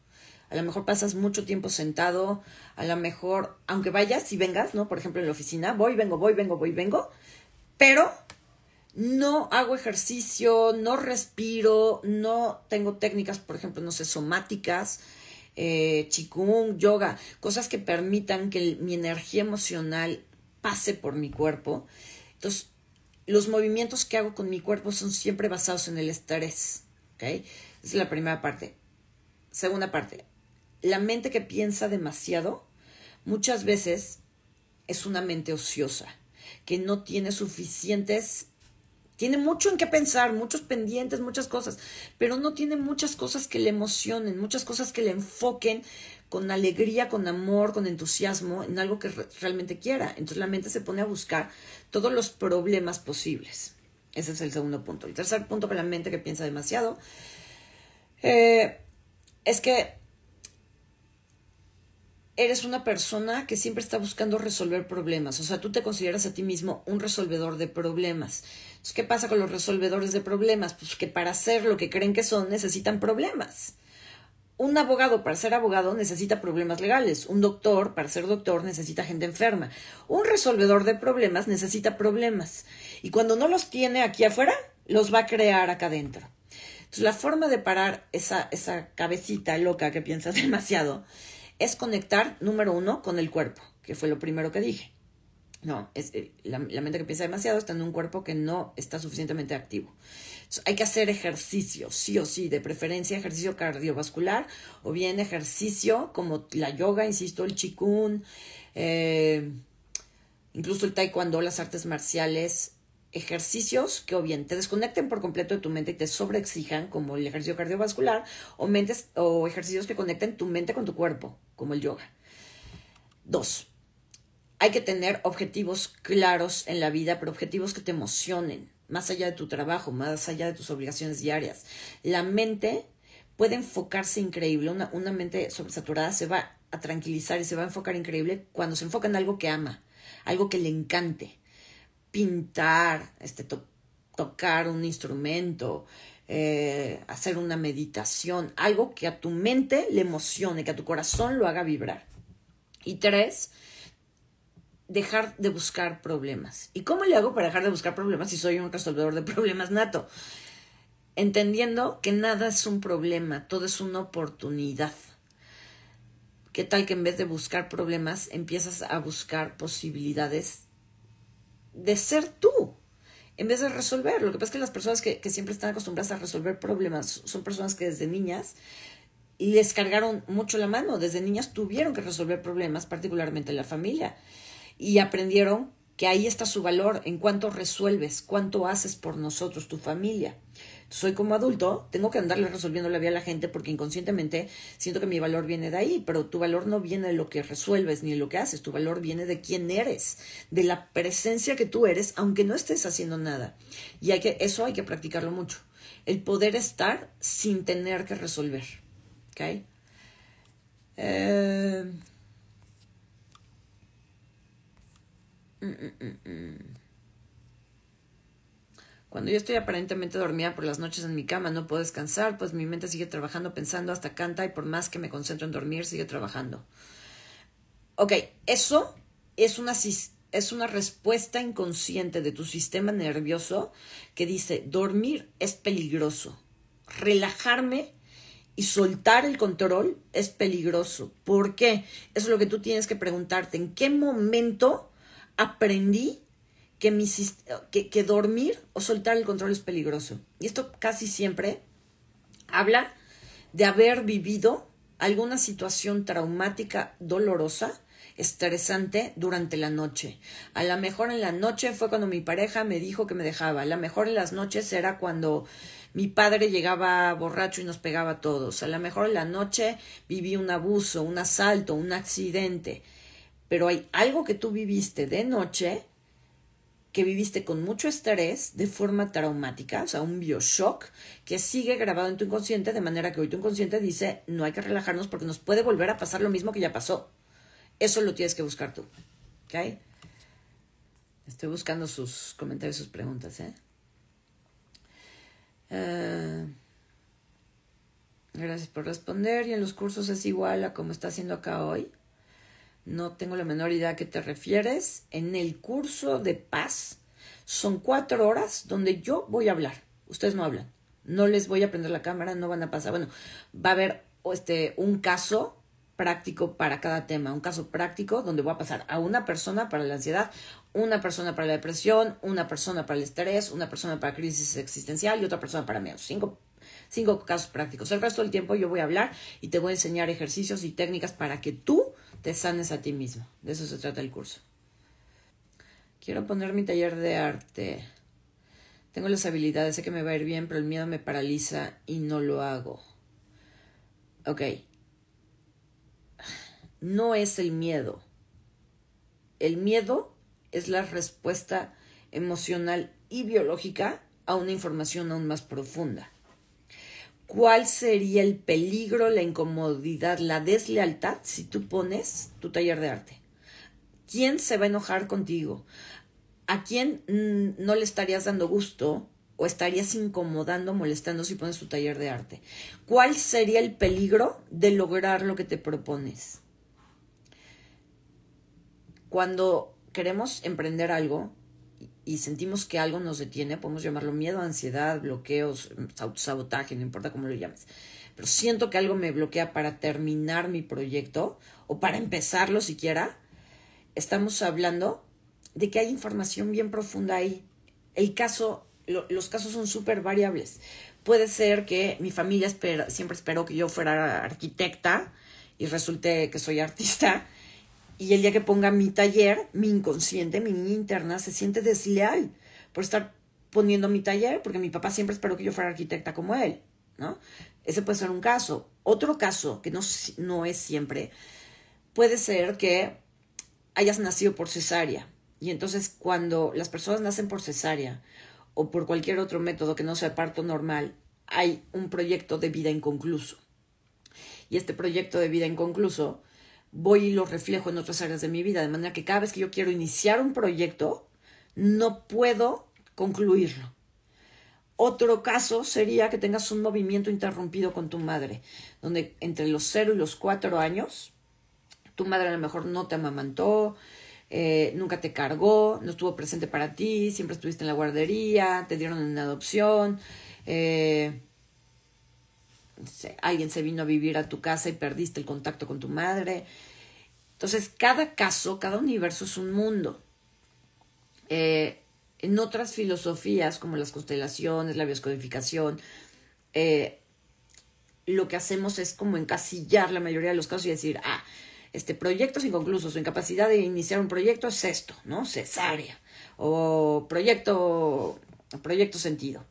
a lo mejor pasas mucho tiempo sentado, a lo mejor, aunque vayas y vengas, ¿no? Por ejemplo, en la oficina, voy, vengo, voy, vengo, voy, vengo, pero no hago ejercicio, no respiro, no tengo técnicas, por ejemplo, no sé, somáticas, eh, chikung, yoga, cosas que permitan que mi energía emocional pase por mi cuerpo. Entonces, los movimientos que hago con mi cuerpo son siempre basados en el estrés. Es la primera parte. Segunda parte, la mente que piensa demasiado muchas veces es una mente ociosa, que no tiene suficientes, tiene mucho en qué pensar, muchos pendientes, muchas cosas, pero no tiene muchas cosas que le emocionen, muchas cosas que le enfoquen con alegría, con amor, con entusiasmo en algo que realmente quiera. Entonces la mente se pone a buscar todos los problemas posibles. Ese es el segundo punto. El tercer punto con la mente que piensa demasiado eh, es que eres una persona que siempre está buscando resolver problemas. O sea, tú te consideras a ti mismo un resolvedor de problemas. Entonces, ¿qué pasa con los resolvedores de problemas? Pues que para ser lo que creen que son necesitan problemas. Un abogado para ser abogado necesita problemas legales. Un doctor para ser doctor necesita gente enferma. Un resolvedor de problemas necesita problemas. Y cuando no los tiene aquí afuera, los va a crear acá adentro. Entonces, la forma de parar esa, esa cabecita loca que piensa demasiado es conectar, número uno, con el cuerpo, que fue lo primero que dije. No, es, eh, la, mente que piensa demasiado está en un cuerpo que no está suficientemente activo. hay que hacer ejercicio, sí o sí, de preferencia ejercicio cardiovascular o bien ejercicio como la yoga, insisto, el chikun, eh, incluso el taekwondo, las artes marciales, ejercicios que o bien te desconecten por completo de tu mente y te sobreexijan, como el ejercicio cardiovascular, o, mentes, o ejercicios que conecten tu mente con tu cuerpo, como el yoga. Dos, hay que tener objetivos claros en la vida, pero objetivos que te emocionen, más allá de tu trabajo, más allá de tus obligaciones diarias. La mente puede enfocarse increíble, una, una mente sobresaturada se va a tranquilizar y se va a enfocar increíble cuando se enfoca en algo que ama, algo que le encante pintar, este, tocar un instrumento, eh, hacer una meditación, algo que a tu mente le emocione, que a tu corazón lo haga vibrar. Y tres, dejar de buscar problemas. ¿Y cómo le hago para dejar de buscar problemas si soy un resolvedor de problemas nato? Entendiendo que nada es un problema, todo es una oportunidad. ¿Qué tal que en vez de buscar problemas empiezas a buscar posibilidades de ser tú en vez de resolver. Lo que pasa es que las personas que, siempre están acostumbradas a resolver problemas son personas que desde niñas les cargaron mucho la mano. Desde niñas tuvieron que resolver problemas, particularmente en la familia, y aprendieron que ahí está su valor, en cuánto resuelves, cuánto haces por nosotros, tu familia soy como adulto, tengo que andarle resolviendo la vida a la gente porque inconscientemente siento que mi valor viene de ahí, pero tu valor no viene de lo que resuelves ni de lo que haces, tu valor viene de quién eres, de la presencia que tú eres, aunque no estés haciendo nada. Y hay que, eso hay que practicarlo mucho. El poder estar sin tener que resolver. ¿Ok? Eh, mm, mm, mm, Cuando yo estoy aparentemente dormida por las noches en mi cama, no puedo descansar, pues mi mente sigue trabajando, pensando, hasta canta y por más que me concentro en dormir, sigue trabajando. Ok, eso es una, es una respuesta inconsciente de tu sistema nervioso que dice, dormir es peligroso, relajarme y soltar el control es peligroso. ¿Por qué? Eso es lo que tú tienes que preguntarte. ¿En qué momento aprendí que, mi, que, que dormir o soltar el control es peligroso? Y esto casi siempre habla de haber vivido alguna situación traumática dolorosa estresante durante la noche. A lo mejor en la noche fue cuando mi pareja me dijo que me dejaba. A lo mejor en las noches era cuando mi padre llegaba borracho y nos pegaba a todos. A lo mejor en la noche viví un abuso, un asalto, un accidente. Pero hay algo que tú viviste de noche que viviste con mucho estrés de forma traumática, o sea, un bioshock que sigue grabado en tu inconsciente, de manera que hoy tu inconsciente dice, no hay que relajarnos porque nos puede volver a pasar lo mismo que ya pasó. Eso lo tienes que buscar tú. ¿Ok? Estoy buscando sus comentarios, sus preguntas. ¿eh? ¿eh? gracias por responder. Y en los cursos es igual a como está haciendo acá hoy. No tengo la menor idea a qué te refieres. En el curso de paz son cuatro horas donde yo voy a hablar. Ustedes no hablan. No les voy a prender la cámara, no van a pasar. Bueno, va a haber este, un caso práctico para cada tema, un caso práctico donde voy a pasar a una persona para la ansiedad, una persona para la depresión, una persona para el estrés, una persona para crisis existencial y otra persona para miedo. Cinco, cinco casos prácticos. El resto del tiempo yo voy a hablar y te voy a enseñar ejercicios y técnicas para que tú te sanes a ti mismo. De eso se trata el curso. Quiero poner mi taller de arte. Tengo las habilidades, sé que me va a ir bien, pero el miedo me paraliza y no lo hago. Ok, no es el miedo. El miedo es la respuesta emocional y biológica a una información aún más profunda. ¿Cuál sería el peligro, la incomodidad, la deslealtad si tú pones tu taller de arte? ¿Quién se va a enojar contigo? ¿A quién mm, no le estarías dando gusto o estarías incomodando, molestando si pones tu taller de arte? ¿Cuál sería el peligro de lograr lo que te propones? Cuando queremos emprender algo y sentimos que algo nos detiene, podemos llamarlo miedo, ansiedad, bloqueos, sabotaje, no importa cómo lo llames. Pero siento que algo me bloquea para terminar mi proyecto o para empezarlo siquiera. Estamos hablando de que hay información bien profunda ahí. El caso, los casos son súper variables. Puede ser que mi familia siempre esperó que yo fuera arquitecta y resulte que soy artista y el día que ponga mi taller, mi inconsciente, mi niña interna se siente desleal por estar poniendo mi taller, porque mi papá siempre esperó que yo fuera arquitecta como él, ¿no? Ese puede ser un caso. Otro caso, que no, no es siempre, puede ser que hayas nacido por cesárea. Y entonces cuando las personas nacen por cesárea o por cualquier otro método que no sea parto normal, hay un proyecto de vida inconcluso. Y este proyecto de vida inconcluso voy y lo reflejo en otras áreas de mi vida, de manera que cada vez que yo quiero iniciar un proyecto, no puedo concluirlo. Otro caso sería que tengas un movimiento interrumpido con tu madre, donde entre los 0 y los 4 años, tu madre a lo mejor no te amamantó, eh, nunca te cargó, no estuvo presente para ti, siempre estuviste en la guardería, te dieron en adopción, eh, alguien se vino a vivir a tu casa y perdiste el contacto con tu madre. Entonces, cada caso, cada universo es un mundo. Eh, en otras filosofías, como las constelaciones, la bioscodificación, eh, lo que hacemos es como encasillar la mayoría de los casos y decir, ah, este proyecto es inconcluso, su incapacidad de iniciar un proyecto es esto, ¿no? Cesárea. O proyecto, proyecto sentido.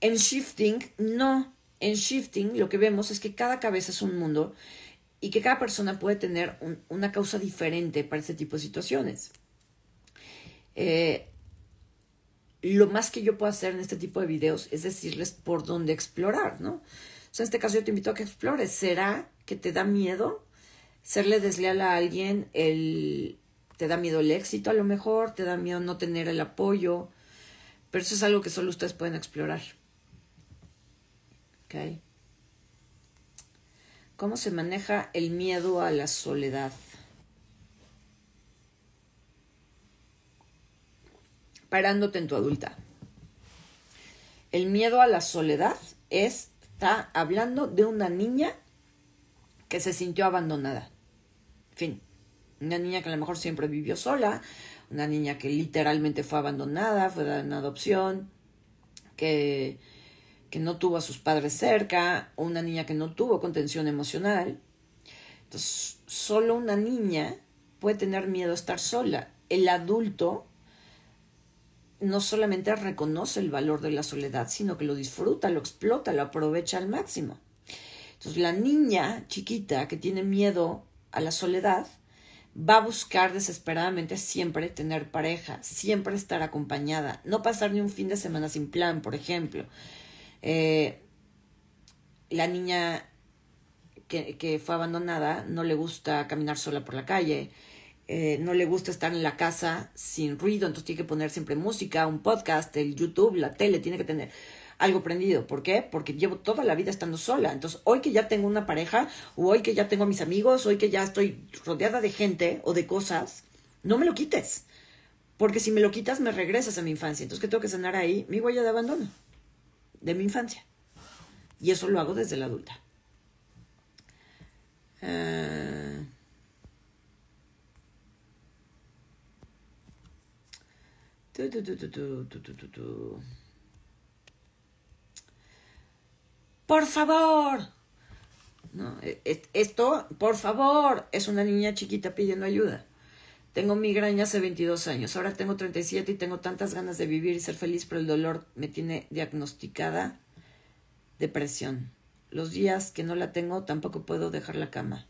En shifting, no. En shifting lo que vemos es que cada cabeza es un mundo y que cada persona puede tener una causa diferente para este tipo de situaciones. Eh, lo más que yo puedo hacer en este tipo de videos es decirles por dónde explorar, ¿no? en este caso yo te invito a que explores. ¿Será que te da miedo serle desleal a alguien? El, ¿Te da miedo el éxito a lo mejor? ¿Te da miedo no tener el apoyo? Pero eso es algo que solo ustedes pueden explorar. ¿Ok? ¿Cómo se maneja el miedo a la soledad? Parándote en tu adulta. El miedo a la soledad está hablando de una niña que se sintió abandonada. Fin. Una niña que a lo mejor siempre vivió sola, una niña que literalmente fue abandonada, fue dada en adopción, que, que no tuvo a sus padres cerca, o una niña que no tuvo contención emocional. Entonces, solo una niña puede tener miedo a estar sola. El adulto no solamente reconoce el valor de la soledad, sino que lo disfruta, lo explota, lo aprovecha al máximo. Entonces, la niña chiquita que tiene miedo a la soledad va a buscar desesperadamente siempre tener pareja, siempre estar acompañada, no pasar ni un fin de semana sin plan, por ejemplo. Eh, la niña que, que, fue abandonada no le gusta caminar sola por la calle, eh, no le gusta estar en la casa sin ruido, entonces tiene que poner siempre música, un podcast, el YouTube, la tele, tiene que tener algo prendido. ¿Por qué? Porque llevo toda la vida estando sola. Entonces, hoy que ya tengo una pareja, o hoy que ya tengo a mis amigos, hoy que ya estoy rodeada de gente o de cosas, no me lo quites. Porque si me lo quitas, me regresas a mi infancia. Entonces, ¿qué tengo que sanar ahí? Mi huella de abandono de mi infancia. Y eso lo hago desde la adulta. Por favor. No, esto, por favor, es una niña chiquita pidiendo ayuda. Tengo migraña hace 22 años, ahora tengo 37 y tengo tantas ganas de vivir y ser feliz, pero el dolor me tiene diagnosticada depresión. Los días que no la tengo tampoco puedo dejar la cama.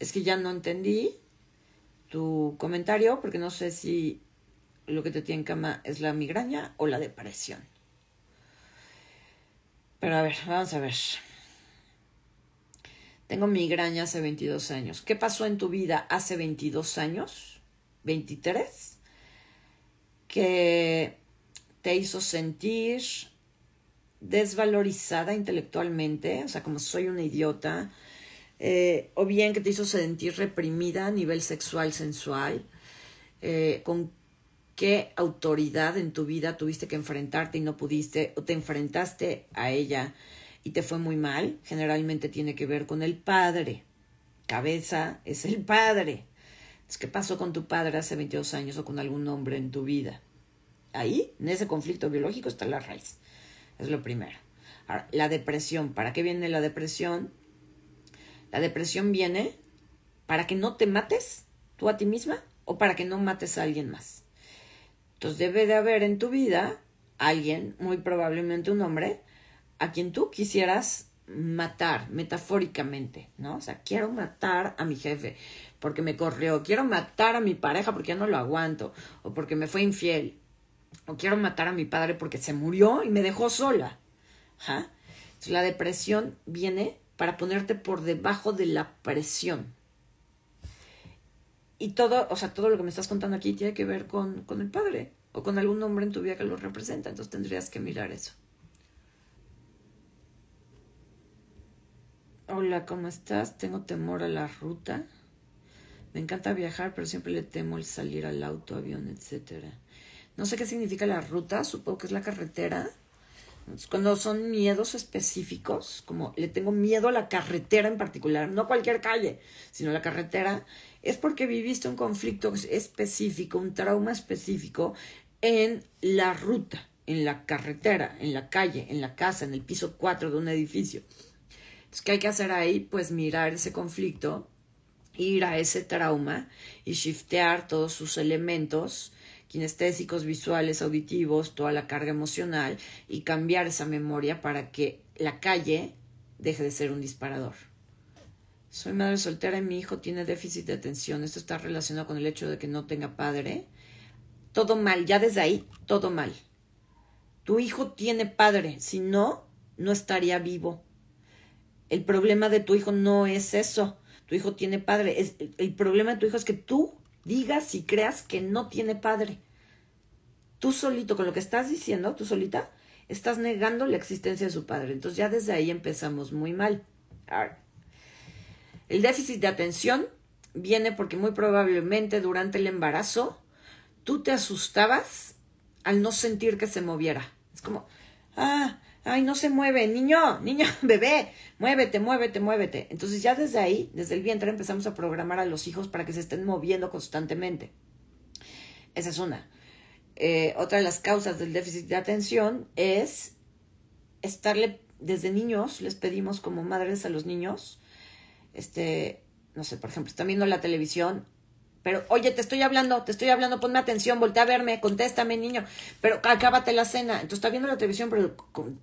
Es que ya no entendí tu comentario porque no sé si lo que te tiene en cama es la migraña o la depresión. Pero a ver, vamos a ver. Tengo migraña hace 22 años. ¿Qué pasó en tu vida hace 22 años? 23, que te hizo sentir desvalorizada intelectualmente, o sea, como soy una idiota, eh, o bien que te hizo sentir reprimida a nivel sexual, sensual, eh, con qué autoridad en tu vida tuviste que enfrentarte y no pudiste, o te enfrentaste a ella y te fue muy mal, generalmente tiene que ver con el padre. Cabeza es el padre. ¿Qué pasó con tu padre hace 22 años o con algún hombre en tu vida? Ahí, en ese conflicto biológico, está la raíz. Es lo primero. Ahora, la depresión. ¿Para qué viene la depresión? La depresión viene para que no te mates tú a ti misma o para que no mates a alguien más. Entonces debe de haber en tu vida alguien, muy probablemente un hombre, a quien tú quisieras matar, metafóricamente, ¿no? O sea, quiero matar a mi jefe, porque me corrió, quiero matar a mi pareja porque ya no lo aguanto, o porque me fue infiel, o quiero matar a mi padre porque se murió y me dejó sola. Entonces, la depresión viene para ponerte por debajo de la presión. Y todo, o sea, todo lo que me estás contando aquí tiene que ver con, con el padre o con algún hombre en tu vida que lo representa. Entonces tendrías que mirar eso. Hola, ¿cómo estás? Tengo temor a la ruta. Me encanta viajar, pero siempre le temo el salir al auto, avión, etcétera. No sé qué significa la ruta, supongo que es la carretera. Cuando son miedos específicos, como le tengo miedo a la carretera en particular, no cualquier calle, sino la carretera, es porque viviste un conflicto específico, un trauma específico en la ruta, en la carretera, en la calle, en la casa, en el piso 4 de un edificio. Entonces, ¿qué hay que hacer ahí? Pues mirar ese conflicto ir a ese trauma y shiftear todos sus elementos kinestésicos, visuales, auditivos, toda la carga emocional y cambiar esa memoria para que la calle deje de ser un disparador. Soy madre soltera y mi hijo tiene déficit de atención. Esto está relacionado con el hecho de que no tenga padre. Todo mal, ya desde ahí, todo mal. Tu hijo tiene padre, si no, no estaría vivo. El problema de tu hijo no es eso. Tu hijo tiene padre. El problema de tu hijo es que tú digas y creas que no tiene padre. Tú solito, con lo que estás diciendo, tú solita, estás negando la existencia de su padre. Entonces ya desde ahí empezamos muy mal. El déficit de atención viene porque muy probablemente durante el embarazo tú te asustabas al no sentir que se moviera. Es como, ah, ay, no se mueve, niño, niño, bebé, muévete, muévete, muévete. Entonces ya desde ahí, desde el vientre, empezamos a programar a los hijos para que se estén moviendo constantemente. Esa es una. Eh, otra de las causas del déficit de atención es estarle, desde niños, les pedimos como madres a los niños, este, no sé, por ejemplo, están viendo la televisión, pero, oye, te estoy hablando, te estoy hablando, ponme atención, voltea a verme, contéstame, niño, pero acábate la cena. Entonces está viendo la televisión, pero,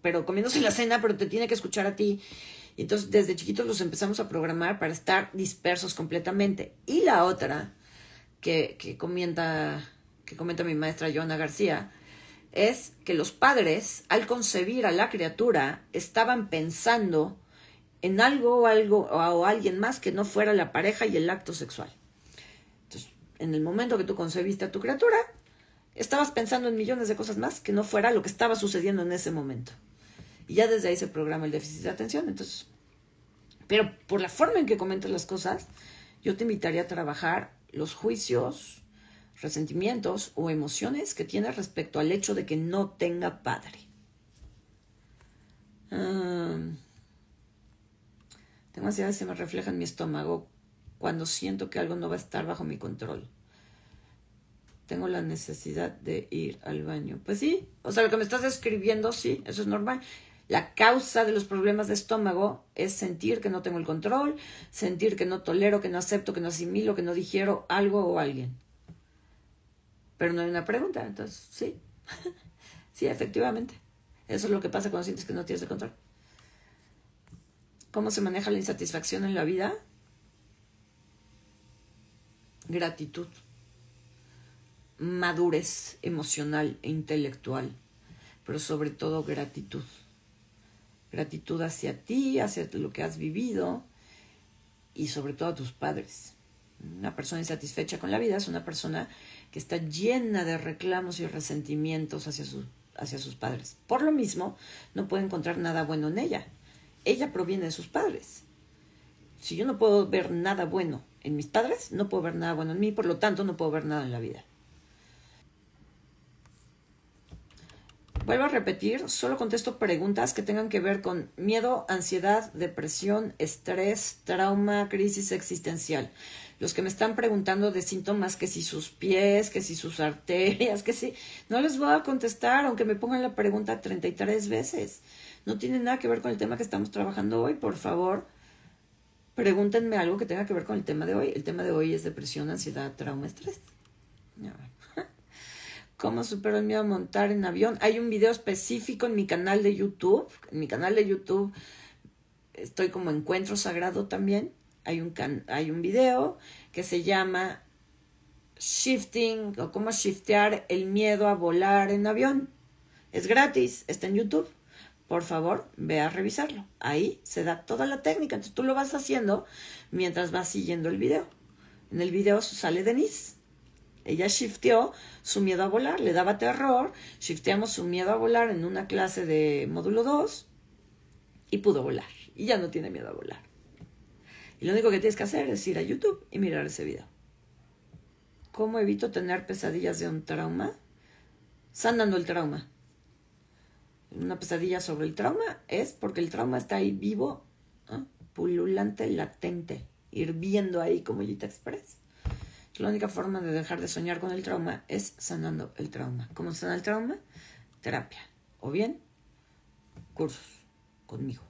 pero comiéndose la cena, pero te tiene que escuchar a ti. Y entonces desde chiquitos los empezamos a programar para estar dispersos completamente. Y la otra que, que comenta, que comenta mi maestra Joana García, es que los padres, al concebir a la criatura, estaban pensando en algo o algo o alguien más que no fuera la pareja y el acto sexual en el momento que tú concebiste a tu criatura, estabas pensando en millones de cosas más que no fuera lo que estaba sucediendo en ese momento. Y ya desde ahí se programa el déficit de atención. Entonces, pero por la forma en que comentas las cosas, yo te invitaría a trabajar los juicios, resentimientos o emociones que tienes respecto al hecho de que no tenga padre. Ah, tengo ansiedad, se me refleja en mi estómago cuando siento que algo no va a estar bajo mi control. Tengo la necesidad de ir al baño. Pues sí, o sea, lo que me estás describiendo, sí, eso es normal. La causa de los problemas de estómago es sentir que no tengo el control, sentir que no tolero, que no acepto, que no asimilo, que no digiero algo o alguien. Pero no hay una pregunta, entonces sí, sí, efectivamente. Eso es lo que pasa cuando sientes que no tienes el control. ¿Cómo se maneja la insatisfacción en la vida? Gratitud, madurez emocional e intelectual, pero sobre todo gratitud. Gratitud hacia ti, hacia lo que has vivido y sobre todo a tus padres. Una persona insatisfecha con la vida es una persona que está llena de reclamos y resentimientos hacia, hacia sus padres. Por lo mismo, no puede encontrar nada bueno en ella. Ella proviene de sus padres. Si yo no puedo ver nada bueno en mis padres, no puedo ver nada bueno en mí, por lo tanto no puedo ver nada en la vida. Vuelvo a repetir, solo contesto preguntas que tengan que ver con miedo, ansiedad, depresión, estrés, trauma, crisis existencial. Los que me están preguntando de síntomas, que si sus pies, que si sus arterias, que si... No les voy a contestar, aunque me pongan la pregunta 33 veces. No tiene nada que ver con el tema que estamos trabajando hoy, por favor pregúntenme algo que tenga que ver con el tema de hoy. El tema de hoy es depresión, ansiedad, trauma, estrés. ¿Cómo supero el miedo a montar en avión? Hay un video específico en mi canal de YouTube. En mi canal de YouTube estoy como Encuentro Sagrado también. Hay un, hay un video que se llama Shifting o cómo shiftear el miedo a volar en avión. Es gratis, está en YouTube por favor, ve a revisarlo. Ahí se da toda la técnica. Entonces tú lo vas haciendo mientras vas siguiendo el video. En el video sale Denise. Ella shifteó su miedo a volar, le daba terror, shifteamos su miedo a volar en una clase de módulo 2 y pudo volar. Y ya no tiene miedo a volar. Y lo único que tienes que hacer es ir a YouTube y mirar ese video. ¿Cómo evito tener pesadillas de un trauma? Sanando el trauma una pesadilla sobre el trauma es porque el trauma está ahí vivo, pululante, latente, hirviendo ahí como Gita Express. La única forma de dejar de soñar con el trauma es sanando el trauma. ¿Cómo sana el trauma? Terapia. O bien, cursos conmigo.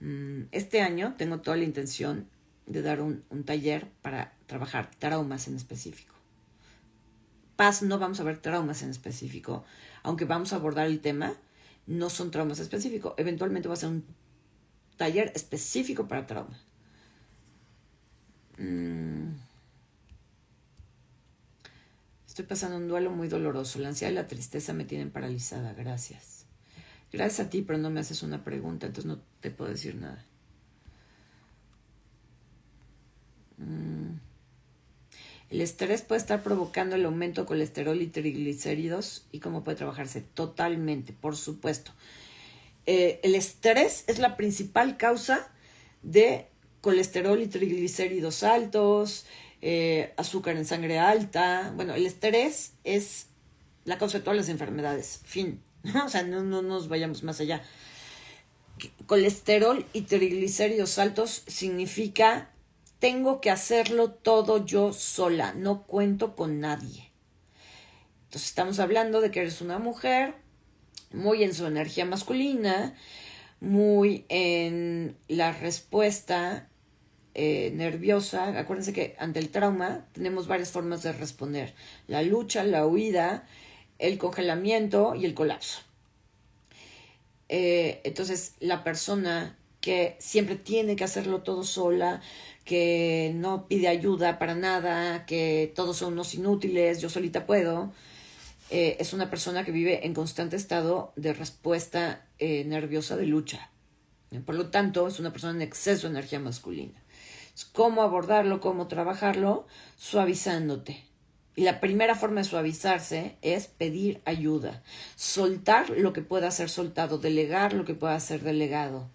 Mm, este año tengo toda la intención de dar un taller para trabajar traumas en específico paz no vamos a ver traumas en específico, aunque vamos a abordar el tema, no son traumas específicos. Eventualmente va a ser un taller específico para trauma. Mm. Estoy pasando un duelo muy doloroso. La ansiedad y la tristeza me tienen paralizada. Gracias. Gracias a ti, pero no me haces una pregunta, entonces no te puedo decir nada. Mm. El estrés puede estar provocando el aumento de colesterol y triglicéridos y cómo puede trabajarse. Totalmente, por supuesto. Eh, el estrés es la principal causa de colesterol y triglicéridos altos, eh, azúcar en sangre alta. Bueno, el estrés es la causa de todas las enfermedades. Fin. o sea, no, no nos vayamos más allá. Colesterol y triglicéridos altos significa tengo que hacerlo todo yo sola, no cuento con nadie. Entonces estamos hablando de que eres una mujer muy en su energía masculina, muy en la respuesta eh, nerviosa. Acuérdense que ante el trauma tenemos varias formas de responder. La lucha, la huida, el congelamiento y el colapso. Eh, entonces, la persona que siempre tiene que hacerlo todo sola, que no pide ayuda para nada, que todos son unos inútiles, yo solita puedo, eh, es una persona que vive en constante estado de respuesta eh, nerviosa de lucha. Por lo tanto, es una persona en exceso de energía masculina. ¿Cómo abordarlo? ¿Cómo trabajarlo? Suavizándote. Y la primera forma de suavizarse es pedir ayuda, soltar lo que pueda ser soltado, delegar lo que pueda ser delegado,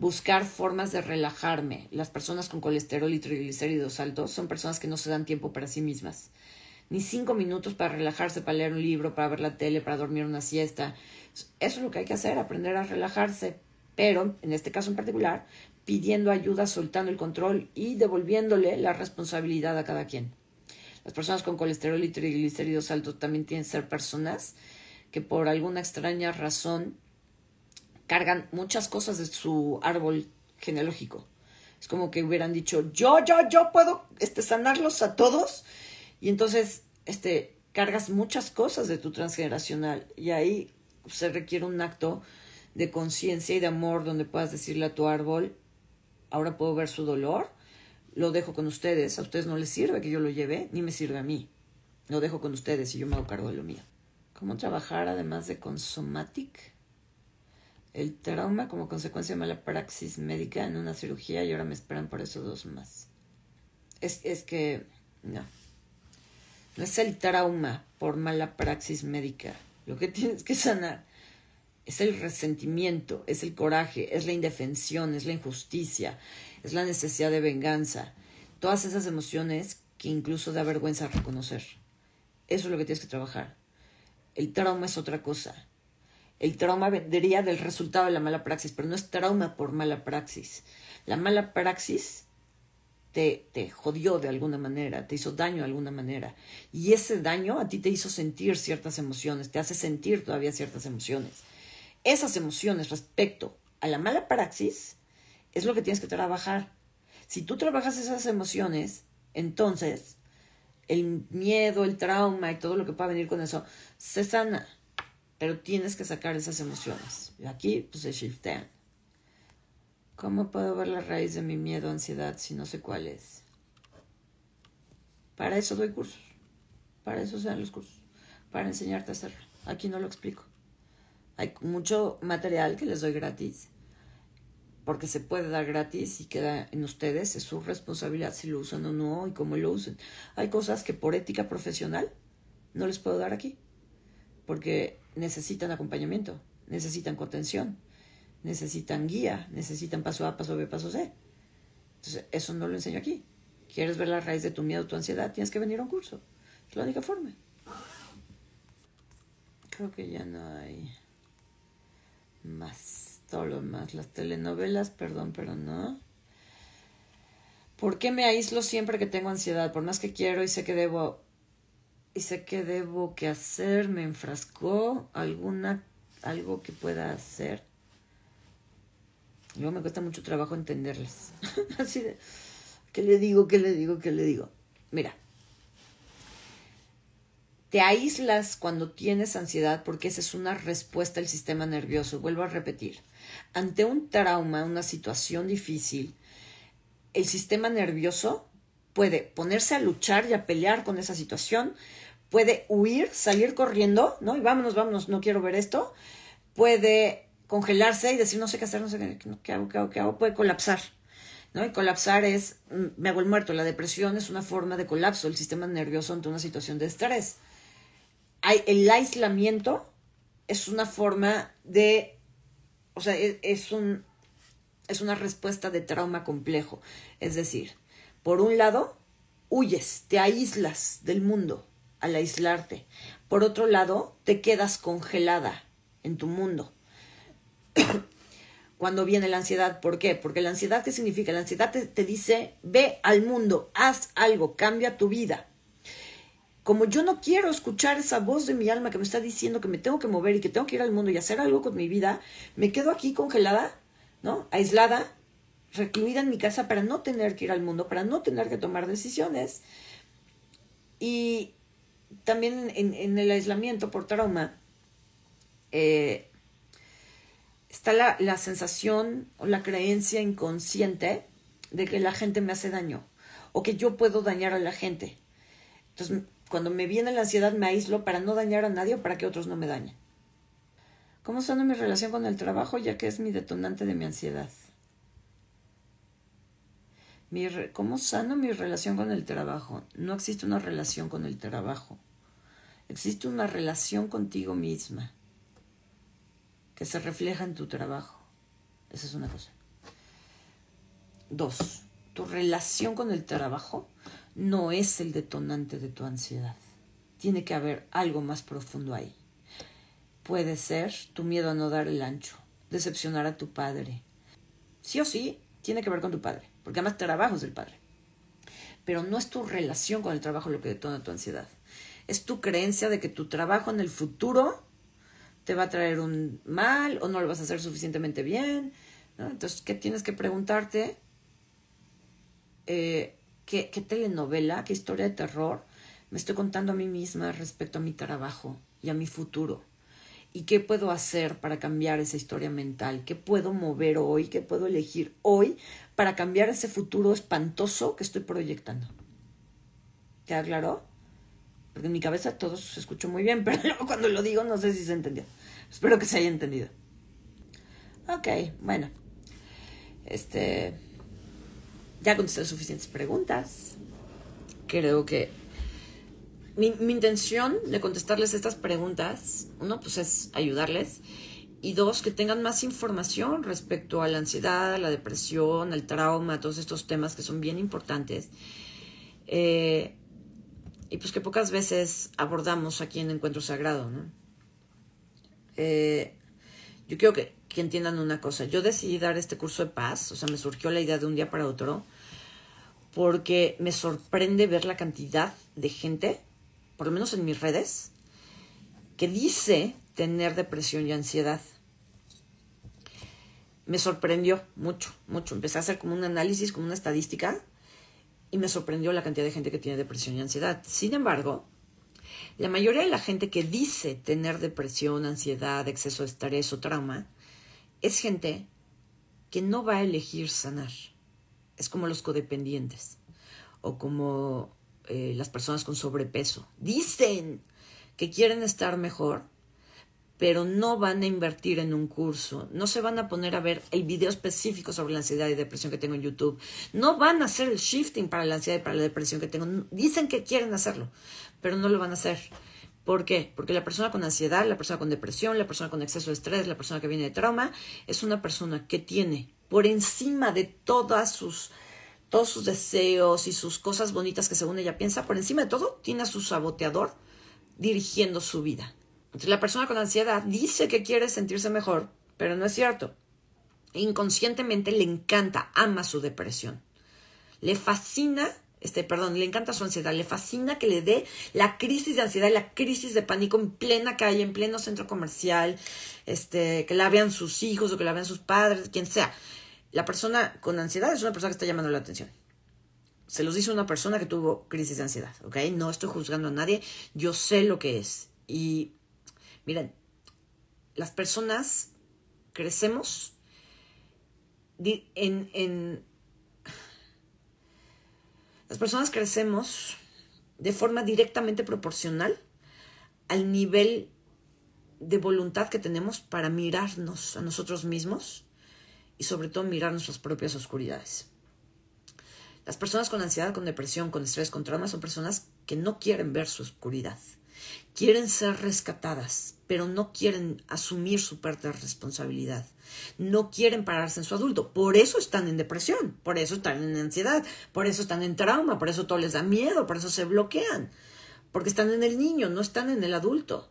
buscar formas de relajarme. Las personas con colesterol y triglicéridos altos son personas que no se dan tiempo para sí mismas. Ni cinco minutos para relajarse, para leer un libro, para ver la tele, para dormir una siesta. Eso es lo que hay que hacer, aprender a relajarse. Pero, en este caso en particular, pidiendo ayuda, soltando el control y devolviéndole la responsabilidad a cada quien. Las personas con colesterol y triglicéridos altos también tienen que ser personas que por alguna extraña razón cargan muchas cosas de su árbol genealógico. Es como que hubieran dicho, yo, yo, yo puedo este, sanarlos a todos. Y entonces este, cargas muchas cosas de tu transgeneracional. Y ahí se requiere un acto de conciencia y de amor donde puedas decirle a tu árbol, ahora puedo ver su dolor lo dejo con ustedes. A ustedes no les sirve que yo lo lleve, ni me sirve a mí. Lo dejo con ustedes y yo me hago cargo de lo mío. ¿Cómo trabajar además de con somatic? El trauma como consecuencia de mala praxis médica en una cirugía y ahora me esperan por eso dos más. Es, es que no. No es el trauma por mala praxis médica. Lo que tienes que sanar es el resentimiento, es el coraje, es la indefensión, es la injusticia, es la necesidad de venganza, todas esas emociones que incluso da vergüenza reconocer. Eso es lo que tienes que trabajar. El trauma es otra cosa. El trauma vendría del resultado de la mala praxis, pero no es trauma por mala praxis. La mala praxis te, te jodió de alguna manera, te hizo daño de alguna manera. Y ese daño a ti te hizo sentir ciertas emociones, te hace sentir todavía ciertas emociones. Esas emociones respecto a la mala praxis es lo que tienes que trabajar. Si tú trabajas esas emociones, entonces el miedo, el trauma y todo lo que pueda venir con eso se sana. Pero tienes que sacar esas emociones. Y aquí pues se shiftean. ¿Cómo puedo ver la raíz de mi miedo, ansiedad, si no sé cuál es? Para eso doy cursos. Para eso sean los cursos. Para enseñarte a hacerlo. Aquí no lo explico. Hay mucho material que les doy gratis porque se puede dar gratis y queda en ustedes, es su responsabilidad si lo usan o no y cómo lo usen. Hay cosas que por ética profesional no les puedo dar aquí, porque necesitan acompañamiento, necesitan contención, necesitan guía, necesitan paso A, paso B, paso C. Entonces, eso no lo enseño aquí. ¿Quieres ver la raíz de tu miedo, tu ansiedad? Tienes que venir a un curso. Es la única forma. Creo que ya no hay más todo lo más. Las telenovelas, perdón, pero no. ¿Por qué me aíslo siempre que tengo ansiedad? Por más que quiero y sé que debo y sé que debo que hacer, me enfrascó alguna algo que pueda hacer. Luego me cuesta mucho trabajo entenderlas. Así de ¿qué le digo? ¿Qué le digo? ¿Qué le digo? Mira, te aíslas cuando tienes ansiedad porque esa es una respuesta del sistema nervioso. Vuelvo a repetir. Ante un trauma, una situación difícil, el sistema nervioso puede ponerse a luchar y a pelear con esa situación, puede huir, salir corriendo, ¿no? Y vámonos, vámonos, no quiero ver esto. puede congelarse y decir no sé qué hacer, no sé qué, hago, qué hago, qué hago, puede colapsar. ¿no? Y colapsar es, mm, me hago el muerto. La depresión es una forma de colapso del sistema nervioso ante una situación de estrés. Hay, el aislamiento es una forma de, o sea, es, es, un, es una respuesta de trauma complejo. Es decir, por un lado, huyes, te aíslas del mundo al aislarte. Por otro lado, te quedas congelada en tu mundo. Cuando viene la ansiedad, ¿por qué? Porque la ansiedad, ¿qué significa? La ansiedad te, te dice, ve al mundo, haz algo, cambia tu vida. Como yo no quiero escuchar esa voz de mi alma que me está diciendo que me tengo que mover y que tengo que ir al mundo y hacer algo con mi vida, me quedo aquí congelada, ¿no? Aislada, recluida en mi casa para no tener que ir al mundo, para no tener que tomar decisiones. Y también en, el aislamiento por trauma eh, está la, la sensación o la creencia inconsciente de que la gente me hace daño o que yo puedo dañar a la gente. Entonces, cuando me viene la ansiedad, me aíslo para no dañar a nadie o para que otros no me dañen. ¿Cómo sano mi relación con el trabajo ya que es mi detonante de mi ansiedad? ¿Cómo sano mi relación con el trabajo? No existe una relación con el trabajo. Existe una relación contigo misma que se refleja en tu trabajo. Esa es una cosa. Dos, tu relación con el trabajo no es el detonante de tu ansiedad. Tiene que haber algo más profundo ahí. Puede ser tu miedo a no dar el ancho, decepcionar a tu padre. Sí o sí, tiene que ver con tu padre porque además trabajo es del padre. Pero no es tu relación con el trabajo lo que detona tu ansiedad. Es tu creencia de que tu trabajo en el futuro te va a traer un mal o no lo vas a hacer suficientemente bien. Entonces, ¿qué tienes que preguntarte? Eh, ¿qué, ¿Qué telenovela, qué historia de terror me estoy contando a mí misma respecto a mi trabajo y a mi futuro? ¿Y qué puedo hacer para cambiar esa historia mental? ¿Qué puedo mover hoy? ¿Qué puedo elegir hoy para cambiar ese futuro espantoso que estoy proyectando? ¿Queda claro? Porque en mi cabeza todo se escuchó muy bien, pero luego cuando lo digo no sé si se entendió. Espero que se haya entendido. Ok, bueno. Este. Ya contesté suficientes preguntas. Creo que mi, intención de contestarles estas preguntas, uno, pues es ayudarles, y dos, que tengan más información respecto a la ansiedad, a la depresión, al trauma, a todos estos temas que son bien importantes. Eh, y pues que pocas veces abordamos aquí en Encuentro Sagrado, ¿no? Eh, yo quiero que, que, entiendan una cosa. Yo decidí dar este curso de paz, o sea, me surgió la idea de un día para otro, porque me sorprende ver la cantidad de gente por lo menos en mis redes, que dice tener depresión y ansiedad. Me sorprendió mucho, mucho. Empecé a hacer como un análisis, como una estadística, y me sorprendió la cantidad de gente que tiene depresión y ansiedad. Sin embargo, la mayoría de la gente que dice tener depresión, ansiedad, exceso de estrés o trauma, es gente que no va a elegir sanar. Es como los codependientes o como eh, las personas con sobrepeso. Dicen que quieren estar mejor, pero no van a invertir en un curso, no se van a poner a ver el video específico sobre la ansiedad y depresión que tengo en YouTube, no van a hacer el shifting para la ansiedad y para la depresión que tengo. Dicen que quieren hacerlo, pero no lo van a hacer. ¿Por qué? Porque la persona con ansiedad, la persona con depresión, la persona con exceso de estrés, la persona que viene de trauma, es una persona que tiene por encima de todas sus todos sus deseos y sus cosas bonitas que según ella piensa, por encima de todo, tiene a su saboteador dirigiendo su vida. Entonces la persona con ansiedad dice que quiere sentirse mejor, pero no es cierto. Inconscientemente le encanta, ama su depresión. Le fascina, este, perdón, le encanta su ansiedad, le fascina que le dé la crisis de ansiedad y la crisis de pánico en plena calle, en pleno centro comercial, este, que la vean sus hijos o que la vean sus padres, quien sea. La persona con ansiedad es una persona que está llamando la atención. Se los dice una persona que tuvo crisis de ansiedad, ¿ok? No estoy juzgando a nadie, yo sé lo que es. Y miren, las personas crecemos en, en las personas crecemos de forma directamente proporcional al nivel de voluntad que tenemos para mirarnos a nosotros mismos y sobre todo mirar nuestras propias oscuridades. Las personas con ansiedad, con depresión, con estrés, con trauma son personas que no quieren ver su oscuridad. Quieren ser rescatadas, pero no quieren asumir su parte de responsabilidad. No quieren pararse en su adulto. Por eso están en depresión, por eso están en ansiedad, por eso están en trauma, por eso todo les da miedo, por eso se bloquean. Porque están en el niño, no están en el adulto.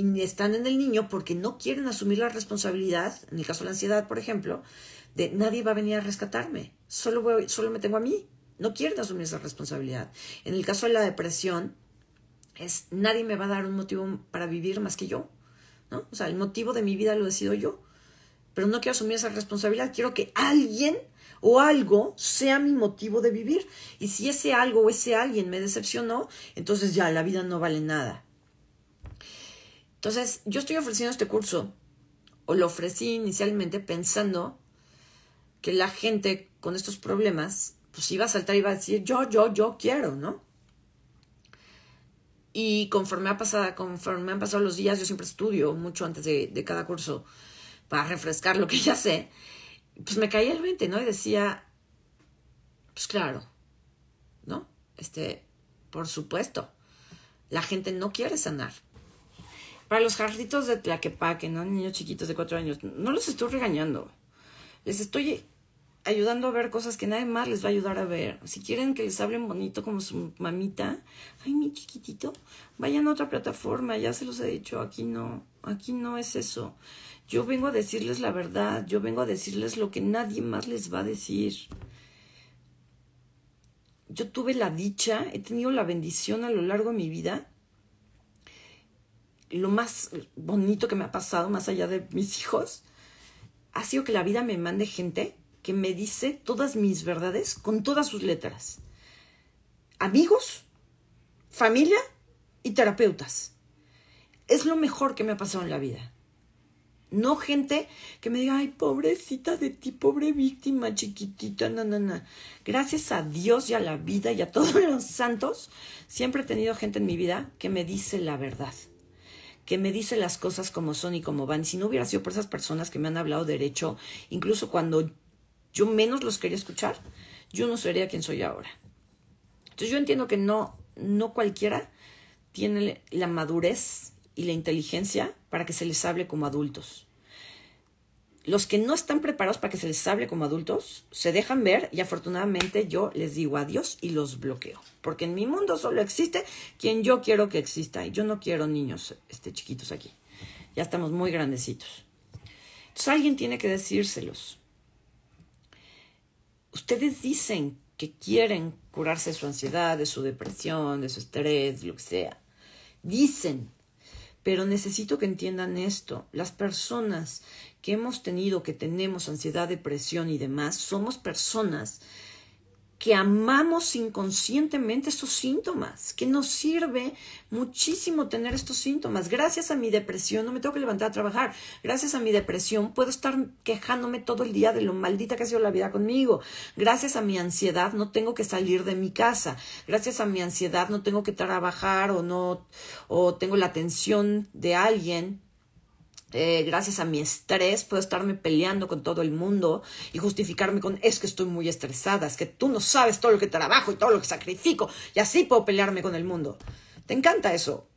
Y están en el niño porque no quieren asumir la responsabilidad, en el caso de la ansiedad, por ejemplo, de nadie va a venir a rescatarme, solo, voy, solo me tengo a mí. No quieren asumir esa responsabilidad. En el caso de la depresión, es nadie me va a dar un motivo para vivir más que yo. ¿no? O sea, el motivo de mi vida lo decido yo. Pero no quiero asumir esa responsabilidad. Quiero que alguien o algo sea mi motivo de vivir. Y si ese algo o ese alguien me decepcionó, entonces ya la vida no vale nada. Entonces, yo estoy ofreciendo este curso, o lo ofrecí inicialmente pensando que la gente con estos problemas, pues iba a saltar y iba a decir, yo, yo, yo quiero, ¿no? Y conforme, ha pasado, conforme han pasado los días, yo siempre estudio mucho antes de, cada curso para refrescar lo que ya sé. Pues me caía el 20, ¿no? Y decía, pues claro, ¿no? Este, por supuesto, la gente no quiere sanar. Para los jarditos de Tlaquepaque, ¿no? Niños chiquitos de cuatro años, no los estoy regañando. Les estoy ayudando a ver cosas que nadie más les va a ayudar a ver. Si quieren que les hablen bonito como su mamita, ay, mi chiquitito, vayan a otra plataforma, ya se los he dicho, aquí no, aquí no es eso. Yo vengo a decirles la verdad, yo vengo a decirles lo que nadie más les va a decir. Yo tuve la dicha, he tenido la bendición a lo largo de mi vida. Lo más bonito que me ha pasado, más allá de mis hijos, ha sido que la vida me mande gente que me dice todas mis verdades con todas sus letras. Amigos, familia y terapeutas. Es lo mejor que me ha pasado en la vida. No gente que me diga, ay, pobrecita de ti, pobre víctima, chiquitita, no, no, no. Gracias a Dios y a la vida y a todos los santos, siempre he tenido gente en mi vida que me dice la verdad, que me dice las cosas como son y como van. Si no hubiera sido por esas personas que me han hablado derecho, incluso cuando yo menos los quería escuchar, yo no sería quien soy ahora. Entonces yo entiendo que no, no cualquiera tiene la madurez y la inteligencia para que se les hable como adultos. Los que no están preparados para que se les hable como adultos se dejan ver y afortunadamente yo les digo adiós y los bloqueo. Porque en mi mundo solo existe quien yo quiero que exista y yo no quiero niños este, chiquitos aquí. Ya estamos muy grandecitos. Entonces alguien tiene que decírselos. Ustedes dicen que quieren curarse de su ansiedad, de su depresión, de su estrés, lo que sea. Dicen, pero necesito que entiendan esto. Las personas que hemos tenido, que tenemos ansiedad, depresión y demás, somos personas que amamos inconscientemente estos síntomas, que nos sirve muchísimo tener estos síntomas. Gracias a mi depresión no me tengo que levantar a trabajar. Gracias a mi depresión puedo estar quejándome todo el día de lo maldita que ha sido la vida conmigo. Gracias a mi ansiedad no tengo que salir de mi casa. Gracias a mi ansiedad no tengo que trabajar o no o tengo la atención de alguien eh, gracias a mi estrés, puedo estarme peleando con todo el mundo y justificarme con es que estoy muy estresada, es que tú no sabes todo lo que trabajo y todo lo que sacrifico y así puedo pelearme con el mundo. Te encanta eso,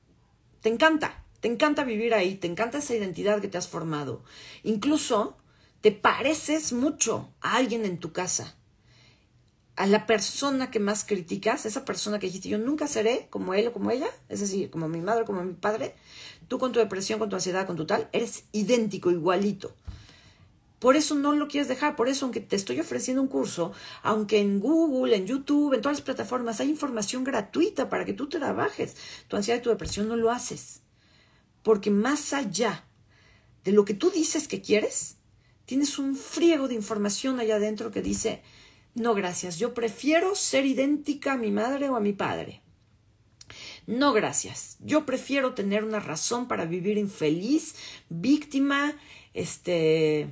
te encanta, te encanta vivir ahí, te encanta esa identidad que te has formado. Incluso te pareces mucho a alguien en tu casa a la persona que más criticas, esa persona que dijiste, yo nunca seré como él o como ella, es decir, como mi madre o como mi padre, tú con tu depresión, con tu ansiedad, con tu tal, eres idéntico, igualito. Por eso no lo quieres dejar, por eso aunque te estoy ofreciendo un curso, aunque en Google, en YouTube, en todas las plataformas hay información gratuita para que tú trabajes tu ansiedad y tu depresión, no lo haces. Porque más allá de lo que tú dices que quieres, tienes un friego de información allá adentro que dice, no, gracias. Yo prefiero ser idéntica a mi madre o a mi padre. No, gracias. Yo prefiero tener una razón para vivir infeliz, víctima, este,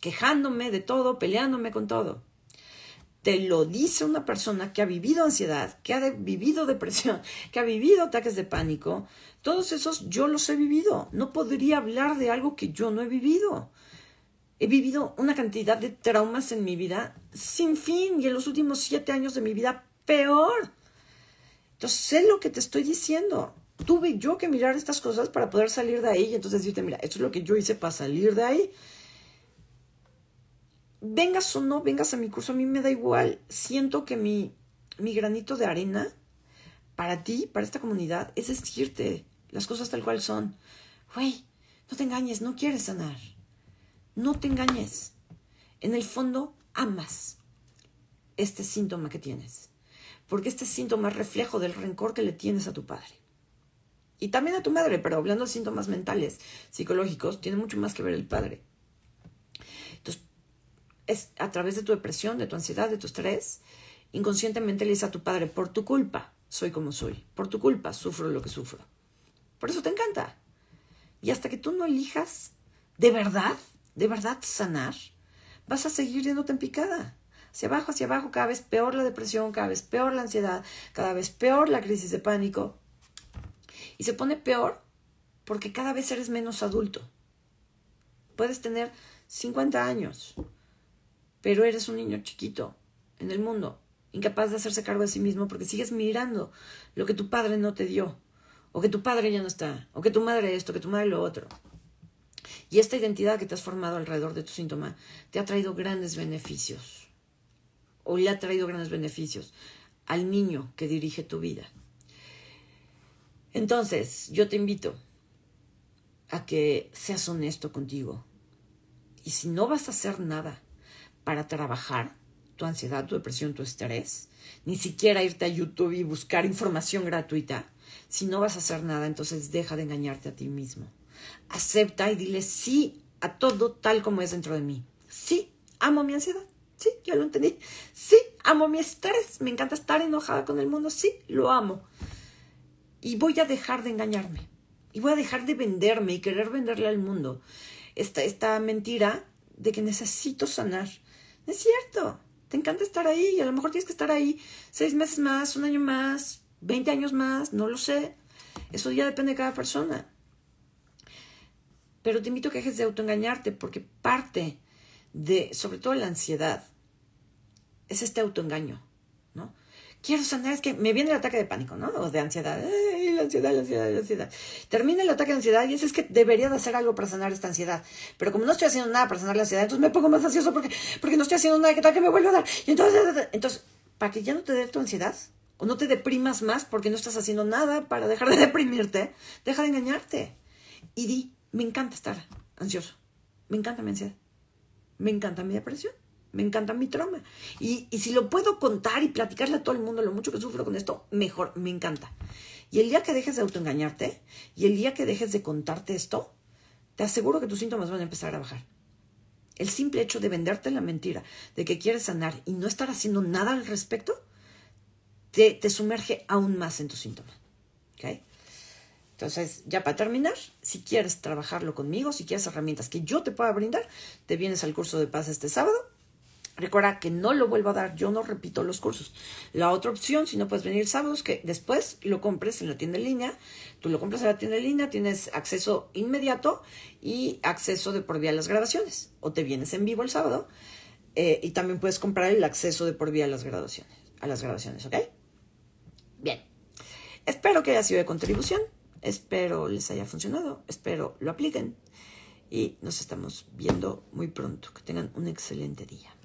quejándome de todo, peleándome con todo. te lo dice una persona que ha vivido ansiedad, que ha vivido depresión, que ha vivido ataques de pánico. Todos esos yo los he vivido. No podría hablar de algo que yo no he vivido. He vivido una cantidad de traumas en mi vida sin fin y en los últimos siete años de mi vida peor. Entonces sé lo que te estoy diciendo. Tuve yo que mirar estas cosas para poder salir de ahí y entonces decirte, mira, esto es lo que yo hice para salir de ahí vengas o no vengas a mi curso, a mí me da igual. Siento que mi, mi granito de arena para ti, para esta comunidad, es decirte las cosas tal cual son. Güey, no te engañes, no quieres sanar. No te engañes. En el fondo, amas este síntoma que tienes. Porque este síntoma es reflejo del rencor que le tienes a tu padre. Y también a tu madre, pero hablando de síntomas mentales, psicológicos, tiene mucho más que ver el padre es a través de tu depresión, de tu ansiedad, de tu estrés, inconscientemente le dices a tu padre, por tu culpa soy como soy, por tu culpa sufro lo que sufro. Por eso te encanta. Y hasta que tú no elijas de verdad, de verdad sanar, vas a seguir yéndote en picada. Hacia abajo, hacia abajo, cada vez peor la depresión, cada vez peor la ansiedad, cada vez peor la crisis de pánico. Y se pone peor porque cada vez eres menos adulto. Puedes tener 50 años, pero eres un niño chiquito en el mundo, incapaz de hacerse cargo de sí mismo porque sigues mirando lo que tu padre no te dio, o que tu padre ya no está, o que tu madre esto, que tu madre lo otro. Y esta identidad que te has formado alrededor de tu síntoma te ha traído grandes beneficios, o le ha traído grandes beneficios al niño que dirige tu vida. Entonces, yo te invito a que seas honesto contigo. Y si no vas a hacer nada para trabajar tu ansiedad, tu depresión, tu estrés, ni siquiera irte a YouTube y buscar información gratuita. Si no vas a hacer nada, entonces deja de engañarte a ti mismo. Acepta y dile sí a todo tal como es dentro de mí. Sí, amo mi ansiedad. Sí, ya lo entendí. Sí, amo mi estrés. Me encanta estar enojada con el mundo. Sí, lo amo. Y voy a dejar de engañarme. Y voy a dejar de venderme y querer venderle al mundo esta, esta mentira de que necesito sanar es cierto, te encanta estar ahí y a lo mejor tienes que estar ahí seis meses más, un año más, veinte años más, no lo sé. Eso ya depende de cada persona. Pero te invito a que dejes de autoengañarte porque parte de, sobre todo la ansiedad, es este autoengaño, ¿no? quiero sanar, es que me viene el ataque de pánico, ¿no? O de ansiedad, la ansiedad, la ansiedad, la ansiedad. Termina el ataque de ansiedad y es, que debería de hacer algo para sanar esta ansiedad. Pero como no estoy haciendo nada para sanar la ansiedad, entonces me pongo más ansioso porque, porque no estoy haciendo nada, que tal que me vuelva a dar? Y entonces, entonces, para que ya no te dé tu ansiedad, o no te deprimas más porque no estás haciendo nada para dejar de deprimirte, deja de engañarte. Y di, me encanta estar ansioso, me encanta mi ansiedad, me encanta mi depresión me encanta mi trauma. Y, y si lo puedo contar y platicarle a todo el mundo lo mucho que sufro con esto, mejor, me encanta. Y el día que dejes de autoengañarte y el día que dejes de contarte esto, te aseguro que tus síntomas van a empezar a bajar. El simple hecho de venderte la mentira de que quieres sanar y no estar haciendo nada al respecto, te, te sumerge aún más en tus síntomas. ¿Okay? Entonces, ya para terminar, si quieres trabajarlo conmigo, si quieres herramientas que yo te pueda brindar, te vienes al curso de paz este sábado Recuerda que no lo vuelvo a dar, yo no repito los cursos. La otra opción, si no puedes venir sábados, que después lo compres en la tienda en línea. Tú lo compras en la tienda en línea, tienes acceso inmediato y acceso de por vía a las grabaciones. O te vienes en vivo el sábado eh, y también puedes comprar el acceso de por vía a las grabaciones. A las grabaciones, ¿ok? Bien. Espero que haya sido de contribución. Espero les haya funcionado. Espero lo apliquen. Y nos estamos viendo muy pronto. Que tengan un excelente día.